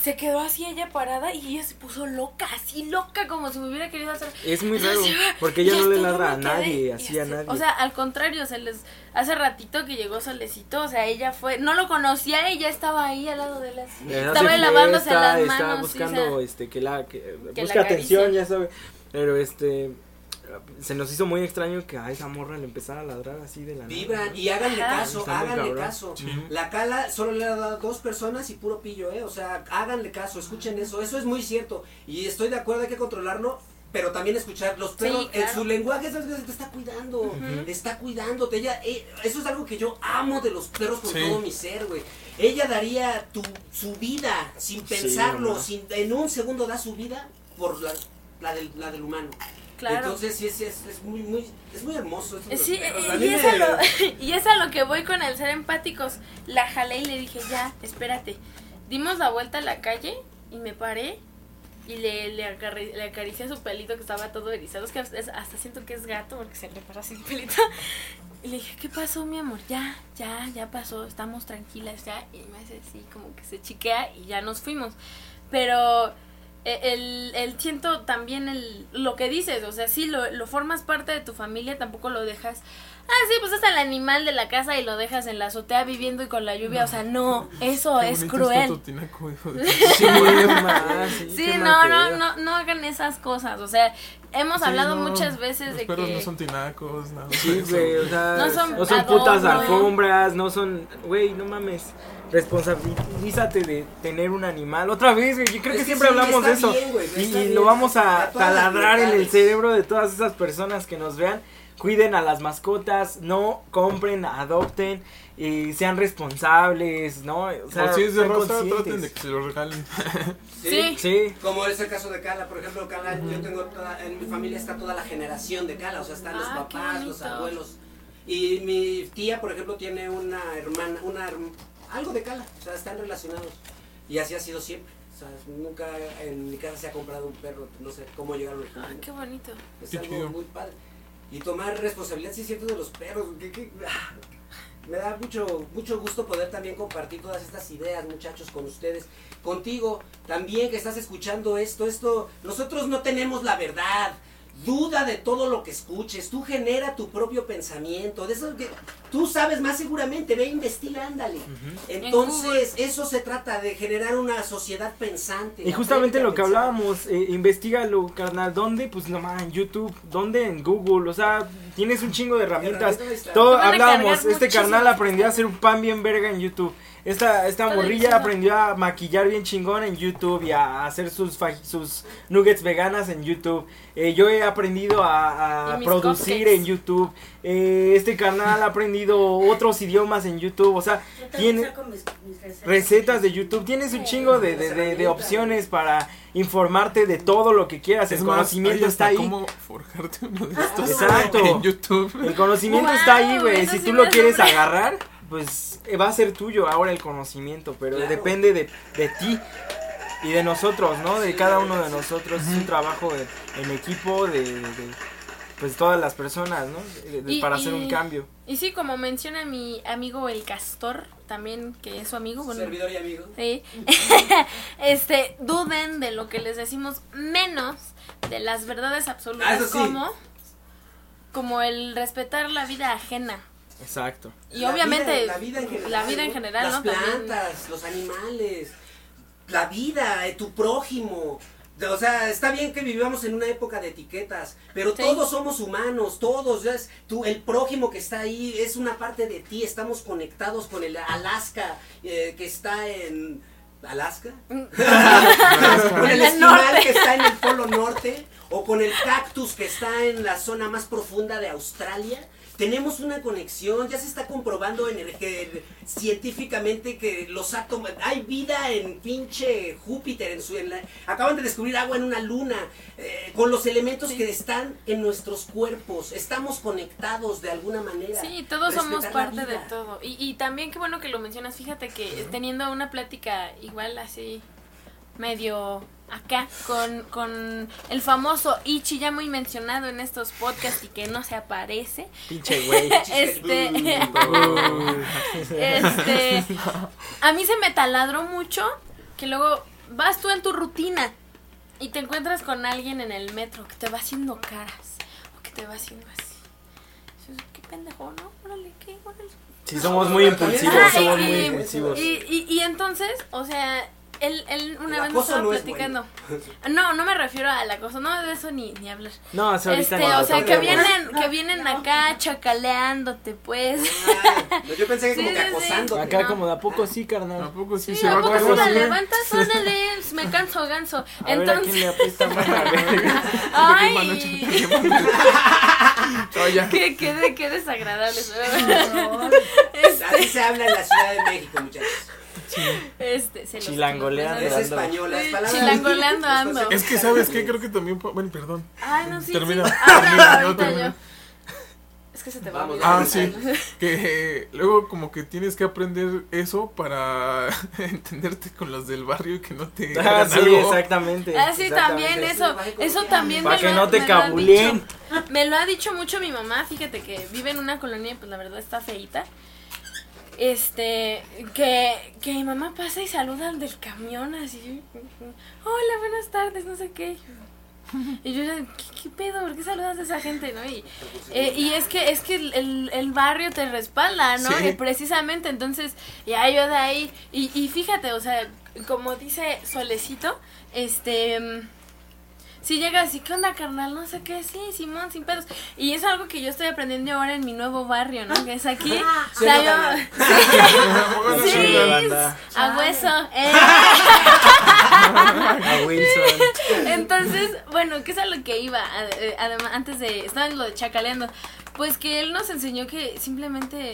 Speaker 1: Se quedó así ella parada y ella se puso loca, así loca, como si me hubiera querido hacer.
Speaker 3: Es muy raro, porque ella no le ladra a nadie, así a nadie.
Speaker 1: O sea, al contrario, se les hace ratito que llegó Solecito, o sea, ella fue, no lo conocía, ella estaba ahí al lado de las
Speaker 3: Ella
Speaker 1: estaba
Speaker 3: se
Speaker 1: lavándose
Speaker 3: fue,
Speaker 1: las
Speaker 3: está-
Speaker 1: manos,
Speaker 3: Está
Speaker 1: sí, o
Speaker 3: buscando,
Speaker 1: sea,
Speaker 3: este, que la, que,
Speaker 1: que
Speaker 3: busca
Speaker 1: la
Speaker 3: atención, ya sabe. Pero este, se nos hizo muy extraño que a esa morra le empezara a ladrar así de la nada.
Speaker 2: Vibran y háganle
Speaker 1: Ajá.
Speaker 2: caso,
Speaker 3: Está
Speaker 2: háganle caso.
Speaker 3: Sí.
Speaker 2: La cala solo le ha dado a dos personas y puro pillo, ¿eh? O sea, háganle caso, escuchen eso. Eso es muy cierto. Y estoy de acuerdo, hay que controlarlo. Pero también escuchar los perros, en
Speaker 1: claro.
Speaker 2: su lenguaje es algo que te está cuidando, te está cuidándote. Ella, eh, eso es algo que yo amo de los perros con
Speaker 4: Sí.
Speaker 2: todo mi ser, güey. Ella daría tu, su vida sin pensarlo, sin, en un segundo da su vida por la, la, del, la del humano.
Speaker 1: Claro.
Speaker 2: Entonces sí es, es, es muy, muy, es muy hermoso.
Speaker 1: Eh, Sí, eh, y, es a lo, y es a lo que voy con el ser empáticos. La jalé y le dije, ya, espérate. Dimos la vuelta a la calle y me paré y le, le, acarri- le acaricié su pelito que estaba todo erizado. Es que hasta siento que es gato porque se le para así el pelito. Y le dije, ¿qué pasó, mi amor? Ya, ya, ya pasó, estamos tranquilas ya. Y me hace así, como que se chiquea y ya nos fuimos. Pero el, el siento también el, lo que dices, o sea, sí, lo, lo formas parte de tu familia, tampoco lo dejas. Ah, sí, pues es el animal de la casa y lo dejas en la azotea viviendo y con la lluvia. O sea, no, eso
Speaker 4: Qué
Speaker 1: es cruel.
Speaker 4: está tu tinaco, hijo de-
Speaker 3: Sí, muy mal, sí,
Speaker 1: Sí, no, no, no, no hagan esas cosas. O sea, hemos
Speaker 4: Sí,
Speaker 1: hablado
Speaker 4: no,
Speaker 1: muchas veces
Speaker 4: los
Speaker 1: de
Speaker 4: perros
Speaker 1: que.
Speaker 4: no son tinacos, nada.
Speaker 3: Sí, güey, o sea,
Speaker 1: No
Speaker 3: no
Speaker 1: son
Speaker 3: son, putas alfombras, no son, güey, no mames. Responsabilízate de tener un animal. Otra vez, güey, yo creo
Speaker 2: Es
Speaker 3: que
Speaker 2: que
Speaker 3: siempre
Speaker 2: sí,
Speaker 3: hablamos de eso.
Speaker 2: bien, güey,
Speaker 3: y
Speaker 2: está
Speaker 3: y
Speaker 2: bien.
Speaker 3: lo vamos a taladrar en el cerebro de todas esas personas que nos vean. Cuiden a las mascotas, no compren, adopten, y sean responsables, ¿no? O sea,
Speaker 4: o si es de rosa, traten de que se lo regalen.
Speaker 1: Sí.
Speaker 3: Sí,
Speaker 2: Como es el caso de Cala, por ejemplo, Cala, yo tengo toda, en mi familia está toda la generación de Cala, o sea, están los
Speaker 1: Ah,
Speaker 2: papás, los abuelos. Y mi tía, por ejemplo, tiene una hermana, una herm- algo de Cala, o sea, están relacionados. Y así ha sido siempre. O sea, nunca en mi casa se ha comprado un perro, no sé cómo llegaron a
Speaker 1: Ay, qué bonito.
Speaker 2: Es
Speaker 4: Qué
Speaker 2: algo
Speaker 4: chido.
Speaker 2: muy padre. Y tomar responsabilidad, sí es cierto, de los perros. que- que- ah, me da mucho, mucho gusto poder también compartir todas estas ideas, muchachos, con ustedes. Contigo, también que estás escuchando esto, esto, nosotros no tenemos la verdad. Duda de todo lo que escuches, tú genera tu propio pensamiento, de eso que tú sabes más seguramente, ve, investiga, ándale. Entonces, eso se trata de generar una sociedad pensante.
Speaker 3: Y justamente lo que hablábamos, eh, investigalo, carnal. ¿Dónde? Pues nomás en YouTube. ¿Dónde? En Google. O sea, tienes un chingo de herramientas. Todo, hablábamos, este carnal aprendió a hacer un pan bien verga en YouTube. Esta, esta
Speaker 1: Está
Speaker 3: morrilla aprendió a maquillar bien chingón en YouTube y a hacer sus, sus nuggets veganas en YouTube. Eh, yo he aprendido a, producir
Speaker 1: cupcakes.
Speaker 3: en YouTube. Eh, este canal ha aprendido otros idiomas en YouTube. O sea, tiene
Speaker 5: saco mis, mis recetas.
Speaker 3: recetas de YouTube. Tienes un chingo de, de- de- de opciones para informarte de todo lo que quieras. El
Speaker 4: más,
Speaker 3: conocimiento está ahí.
Speaker 4: cómo forjarte uno de estos
Speaker 3: Exacto.
Speaker 4: en YouTube.
Speaker 3: El conocimiento
Speaker 1: Wow,
Speaker 3: está ahí, güey. Si
Speaker 1: sí
Speaker 3: tú lo quieres agarrar, pues eh, va a ser tuyo ahora el conocimiento. Pero
Speaker 2: Claro.
Speaker 3: depende de, de ti y de nosotros, ¿no? De
Speaker 2: Sí,
Speaker 3: cada uno de nosotros. Es un trabajo de- en equipo de, de, pues todas las personas, ¿no? De- de-
Speaker 1: Y-
Speaker 3: para hacer un cambio.
Speaker 1: Y sí, como menciona mi amigo el castor, también que es su amigo, bueno,
Speaker 2: Servidor y amigo.
Speaker 1: Sí. este, duden de lo que les decimos menos de las verdades absolutas
Speaker 2: Ah, eso sí.
Speaker 1: como como el respetar la vida ajena.
Speaker 3: Exacto.
Speaker 1: Y
Speaker 2: La
Speaker 1: obviamente
Speaker 2: vida- la vida en general,
Speaker 1: la vida en
Speaker 2: ¿no?
Speaker 1: general,
Speaker 2: las
Speaker 1: ¿no? También-
Speaker 2: plantas, los animales, la vida, tu prójimo. O sea, está bien que vivamos en una época de etiquetas, pero
Speaker 1: Sí.
Speaker 2: todos somos humanos, todos. ya es- tú, el prójimo que está ahí es una parte de ti. Estamos conectados con el Alaska eh, que está en Alaska, con el esquimal que está en el polo norte o con el cactus que está en la zona más profunda de Australia. Tenemos una conexión, ya se está comprobando que- científicamente que los átomos, hay vida en pinche Júpiter, en su, en la- acaban de descubrir agua en una luna, eh, con los elementos
Speaker 1: Sí.
Speaker 2: que están en nuestros cuerpos, estamos conectados de alguna manera.
Speaker 1: Sí, todos somos parte de todo. Y, y también qué bueno que lo mencionas. Fíjate que teniendo una plática igual así medio acá con, con el famoso Ichi ya muy mencionado en estos podcasts y que no se aparece.
Speaker 3: Pinche güey.
Speaker 1: Este, este, a mí se me taladró mucho que luego vas tú en tu rutina y te encuentras con alguien en el metro que te va haciendo caras o que te va haciendo así. Qué pendejo, ¿no? Órale, ¿qué? Órale.
Speaker 3: Sí, somos muy impulsivos,
Speaker 1: Ajá,
Speaker 3: somos
Speaker 1: y-
Speaker 3: muy impulsivos.
Speaker 1: Y, y, y entonces, o sea, él, él una
Speaker 2: El
Speaker 1: vez estaba
Speaker 2: no es
Speaker 1: platicando. No, no me refiero al acoso, no de eso ni, ni hablar.
Speaker 3: No, o sea, ahorita
Speaker 1: Este,
Speaker 3: ni
Speaker 1: o sea, que vienen, que vienen acá chacaleándote, pues.
Speaker 2: Ay, yo pensé que como
Speaker 1: Sí,
Speaker 2: que
Speaker 1: sí, sí.
Speaker 2: acosando.
Speaker 3: Acá
Speaker 1: No.
Speaker 3: como de a poco sí, carnal.
Speaker 4: Tampoco sí,
Speaker 1: Sí,
Speaker 4: se
Speaker 1: ¿a
Speaker 4: va
Speaker 1: poco
Speaker 4: con
Speaker 1: si la levantas? Órale, me canso ganso.
Speaker 3: A ver a quién
Speaker 1: Entonces,
Speaker 3: le apesta más la verga.
Speaker 1: ay,
Speaker 4: No, ya.
Speaker 1: qué, qué, de- qué desagradable.
Speaker 2: Así se habla en la Ciudad de México, muchachos.
Speaker 1: Este, se los-
Speaker 3: Chilangoleando.
Speaker 2: Es
Speaker 3: Ando.
Speaker 2: español, las
Speaker 1: Sí,
Speaker 2: palabras.
Speaker 1: chilangoleando ando.
Speaker 4: Es que, ¿sabes qué? Creo que también... Bueno, perdón.
Speaker 1: Ay, no, sí,
Speaker 4: Termina.
Speaker 1: sí.
Speaker 4: Termina,
Speaker 1: ahorita
Speaker 4: termina.
Speaker 1: Es que se te va a
Speaker 2: Vamos,
Speaker 1: olvidar.
Speaker 4: Ah, sí. Que eh, luego como que tienes que aprender eso para entenderte con los del barrio y que no te
Speaker 3: Ah, sí,
Speaker 4: algo.
Speaker 3: exactamente.
Speaker 1: Ah, sí,
Speaker 3: exactamente.
Speaker 1: también eso, eso también
Speaker 3: Para
Speaker 1: me
Speaker 3: que
Speaker 1: lo,
Speaker 3: no te
Speaker 1: me lo
Speaker 3: cabuleen.
Speaker 1: dicho. Me lo ha dicho mucho mi mamá, fíjate que vive en una colonia y pues la verdad está feita. Este, que, que mi mamá pasa y saluda al del camión así. Hola, buenas tardes, no sé qué. Y yo, ¿qué, qué pedo? ¿Por qué saludas a esa gente, no? Y, eh, y es que es que el, el- barrio te respalda, ¿no?
Speaker 4: Sí.
Speaker 1: Y precisamente, entonces, ya yo de ahí, y, y fíjate, o sea, como dice Solecito, este, si llega así, ¿qué onda, carnal? No sé qué, sí, Simón, sin pedos. Y es algo que yo estoy aprendiendo ahora en mi nuevo barrio, ¿no? Que es aquí. O
Speaker 2: Sí,
Speaker 1: sea,
Speaker 2: no,
Speaker 1: yo-
Speaker 2: carnal.
Speaker 1: Sí,
Speaker 3: Sí,
Speaker 1: a hueso. eh.
Speaker 3: A Wilson.
Speaker 1: Entonces, bueno, ¿qué es a lo que iba? Además, antes de. Estaba en lo de chacaleando. Pues que él nos enseñó que simplemente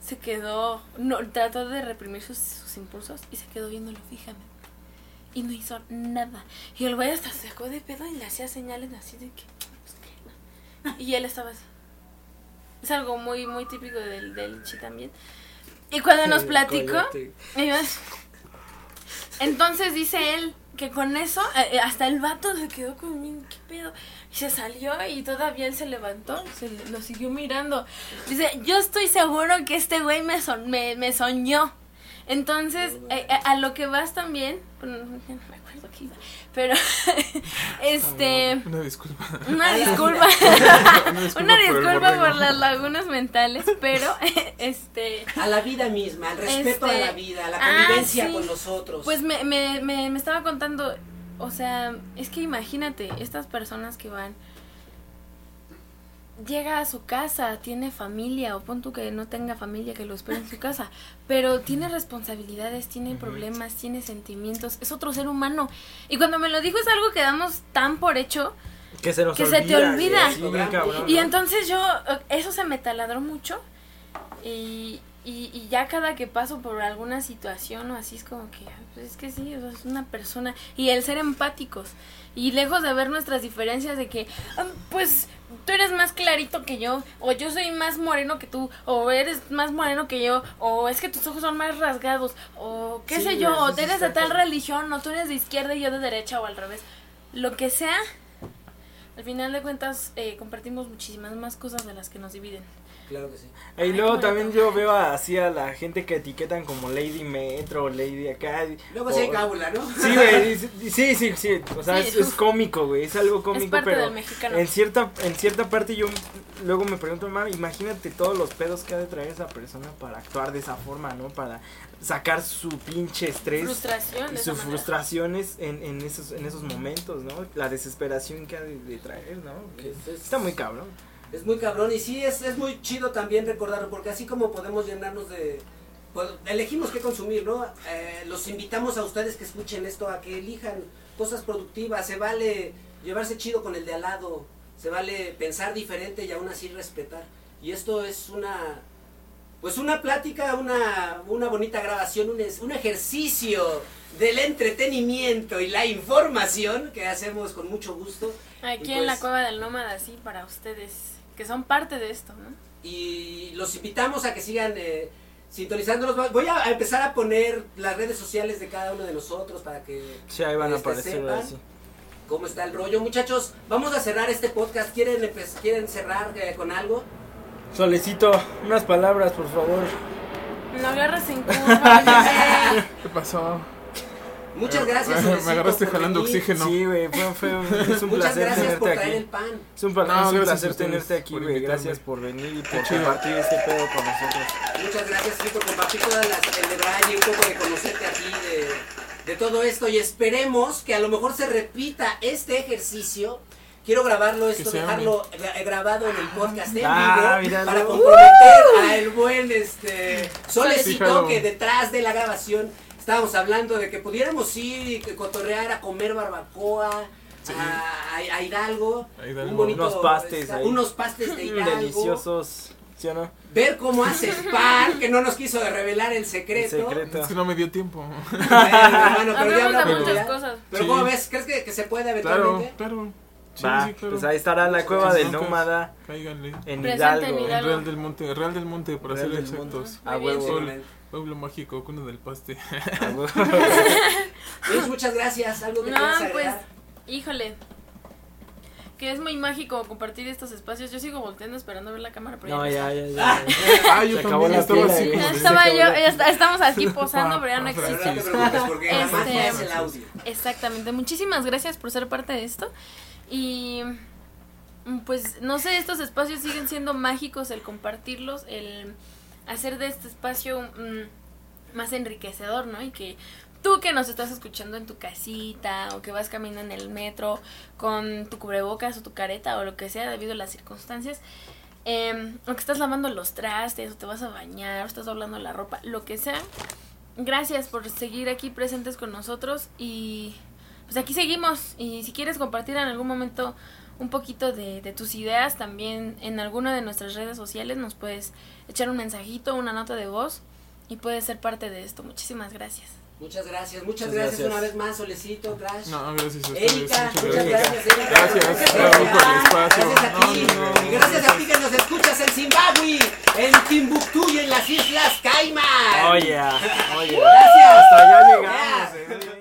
Speaker 1: se quedó. No, trató de reprimir sus, sus impulsos y se quedó viéndolo fijamente. Y no hizo nada. Y el güey hasta se sacó de pedo y le hacía señales así de que. pues. Y él estaba así. Es algo muy, muy típico del, del chi también. Y cuando nos platicó. Entonces dice él que con eso, eh, eh, hasta el vato se quedó conmigo, ¿qué pedo? Y se salió y todavía él se levantó, se lo siguió mirando. Dice, yo estoy seguro que este güey me, son- me, me soñó. Entonces, eh, eh, a lo que vas también, bueno, no me acuerdo qué iba, pero, este,
Speaker 4: Una disculpa.
Speaker 1: una disculpa,
Speaker 4: Una disculpa
Speaker 1: una
Speaker 4: por
Speaker 1: disculpa las lagunas mentales, pero, este,
Speaker 2: A la vida misma, al respeto
Speaker 1: Este,
Speaker 2: a la vida, a la
Speaker 1: ah,
Speaker 2: convivencia
Speaker 1: sí.
Speaker 2: con nosotros.
Speaker 1: Pues me, me, me, me estaba contando, o sea, es que imagínate, estas personas que van, llega a su casa, tiene familia, o pon tú que no tenga familia, que lo espere en su casa, pero tiene responsabilidades, tiene problemas, tiene sentimientos, es otro ser humano. Y cuando me lo dijo es algo que damos tan por hecho,
Speaker 3: Que se nos
Speaker 1: Que se te olvida.
Speaker 3: Sí, bien cabrón,
Speaker 1: y entonces yo, eh, eso se me taladró mucho. Y, y, y ya cada que paso por alguna situación o así es como que, ah, pues es que sí, es una persona. Y el ser empáticos. Y lejos de ver nuestras diferencias de que, ah, pues tú eres más clarito que yo, o yo soy más moreno que tú, o eres más moreno que yo, o es que tus ojos son más rasgados, o qué
Speaker 2: Sí,
Speaker 1: sé yo, o eres de tal religión, o tú eres de izquierda y yo de derecha, o al revés. Lo que sea, al final de cuentas, eh, compartimos muchísimas más cosas de las que nos dividen.
Speaker 2: Claro que sí.
Speaker 3: Y
Speaker 1: Ay,
Speaker 3: luego también yo veo así a la gente que etiquetan como Lady Metro, Lady acá.
Speaker 2: Luego
Speaker 3: o-
Speaker 2: sí hay cábula, ¿no?
Speaker 3: Sí, güey, sí, sí, sí, o sea,
Speaker 1: Sí.
Speaker 3: es, es cómico, güey, es algo cómico,
Speaker 1: es parte
Speaker 3: pero
Speaker 1: del mexicano.
Speaker 3: en cierta en cierta parte yo luego me pregunto, "Mam, imagínate todos los pedos que ha de traer esa persona para actuar de esa forma, ¿no? Para sacar su pinche estrés
Speaker 1: Frustración.
Speaker 3: y sus frustraciones en, en esos en esos momentos, ¿no? La desesperación que ha de, de traer, ¿no? Que
Speaker 2: Es- es-
Speaker 3: está muy cabrón.
Speaker 2: Es muy cabrón y sí, es, es muy chido también recordarlo, porque así como podemos llenarnos de... pues, elegimos qué consumir, ¿no? Eh, los invitamos a ustedes que escuchen esto, a que elijan cosas productivas, se vale llevarse chido con el de al lado, se vale pensar diferente y aún así respetar. Y esto es una... Pues una plática, una, una bonita grabación, un, un ejercicio del entretenimiento y la información que hacemos con mucho gusto.
Speaker 1: Aquí en la
Speaker 2: pues-
Speaker 1: cueva del nómada, sí, para ustedes, que son parte de esto, ¿no?
Speaker 2: y los invitamos a que sigan eh, sintonizándonos. Voy a empezar a poner las redes sociales de cada uno de nosotros para que
Speaker 3: Sí, ahí van a
Speaker 2: Este,
Speaker 3: aparecer
Speaker 2: sepan. cómo está el rollo. Muchachos, vamos a cerrar este podcast. ¿Quieren, quieren cerrar eh, con algo?
Speaker 3: Solecito, unas palabras, por favor.
Speaker 1: No agarras en curva.
Speaker 4: ¿Qué pasó?
Speaker 2: Muchas gracias.
Speaker 4: Me
Speaker 2: Solecito,
Speaker 4: agarraste jalando
Speaker 2: venir.
Speaker 4: oxígeno.
Speaker 3: Sí, güey, fue, fue un- es un
Speaker 2: Muchas
Speaker 3: placer
Speaker 2: gracias por
Speaker 3: tenerte
Speaker 2: traer el
Speaker 3: aquí.
Speaker 2: pan.
Speaker 3: Es un,
Speaker 4: No,
Speaker 3: es un
Speaker 4: gracias
Speaker 3: placer tenerte aquí,
Speaker 4: por
Speaker 3: güey. Gracias por venir y por compartir este pedo con nosotros.
Speaker 2: Muchas gracias sí, por compartir todas las el detalle, un poco de conocerte a ti, de, de todo esto. Y esperemos que a lo mejor se repita este ejercicio. Quiero grabarlo esto, dejarlo gra- grabado en el podcast en
Speaker 3: Ah,
Speaker 2: vivo
Speaker 3: míralo.
Speaker 2: para comprometer a el buen este Solecito
Speaker 4: Fíjalo.
Speaker 2: que detrás de la grabación estábamos hablando de que pudiéramos ir y que cotorrear a comer barbacoa.
Speaker 4: Sí.
Speaker 2: A, Hidalgo,
Speaker 4: A Hidalgo.
Speaker 2: un bonito
Speaker 3: Unos pastes
Speaker 2: está- unos pastes de Hidalgo,
Speaker 3: Deliciosos, ¿sí o no?
Speaker 2: ver cómo hace el pan, que no nos quiso revelar el
Speaker 3: El
Speaker 2: secreto.
Speaker 4: Es que no me dio tiempo.
Speaker 2: Bueno, hermano, pero ya
Speaker 1: Hablamos muchas
Speaker 2: ya.
Speaker 1: cosas.
Speaker 2: Pero
Speaker 4: Sí.
Speaker 2: ¿cómo ves? ¿Crees que, que se puede eventualmente?
Speaker 4: claro. Sí,
Speaker 3: Va,
Speaker 4: sí, claro.
Speaker 3: pues ahí estará la cueva
Speaker 4: Sí,
Speaker 3: del nómada
Speaker 4: Cáiganle.
Speaker 3: en Hidalgo.
Speaker 1: en Hidalgo.
Speaker 4: Real del Monte, Real del Monte, para
Speaker 3: Real
Speaker 4: ser
Speaker 3: del Monte.
Speaker 4: exactos.
Speaker 3: A
Speaker 1: bien,
Speaker 3: huevo.
Speaker 4: Pueblo mágico, cuna del paste.
Speaker 3: A huevo.
Speaker 2: Luis, muchas gracias. ¿Algo que
Speaker 1: No, pues, híjole. Que es muy mágico compartir estos espacios. Yo sigo volteando esperando ver la cámara, pero
Speaker 3: No,
Speaker 1: ya.
Speaker 3: ya, ya, ya.
Speaker 4: ah, yo
Speaker 3: Se acabó
Speaker 4: también
Speaker 3: la
Speaker 4: estaba así.
Speaker 1: estaba yo, estamos aquí posando, pero ya no existe.
Speaker 2: te preocupes porque la
Speaker 1: Este-
Speaker 2: magia es el audio.
Speaker 1: Exactamente. Muchísimas gracias por ser parte de esto. Y pues no sé, estos espacios siguen siendo mágicos el compartirlos, el hacer de este espacio mm, más enriquecedor, ¿no? Y que tú que nos estás escuchando en tu casita o que vas caminando en el metro con tu cubrebocas o tu careta o lo que sea debido a las circunstancias, eh, o que estás lavando los trastes o te vas a bañar o estás doblando la ropa, lo que sea, gracias por seguir aquí presentes con nosotros y pues aquí seguimos y si quieres compartir en algún momento un poquito de, de tus ideas también en alguna de nuestras redes sociales nos puedes echar un mensajito, una nota de voz y puedes ser parte de esto. Muchísimas gracias.
Speaker 2: Muchas gracias, muchas,
Speaker 3: Muchas
Speaker 2: gracias,
Speaker 3: gracias.
Speaker 2: una vez más, Solecito, Crash.
Speaker 4: No, gracias a ustedes.
Speaker 2: Erika,
Speaker 4: muchas
Speaker 2: muchas gracias, Erika.
Speaker 4: Gracias, por el espacio.
Speaker 2: Gracias a ti.
Speaker 4: No, no, no,
Speaker 2: y gracias a ti que nos escuchas en Zimbabue, en Timbuktu y en las Islas Caimán.
Speaker 3: Oye, oye.
Speaker 2: Gracias.
Speaker 3: Hasta allá llegamos.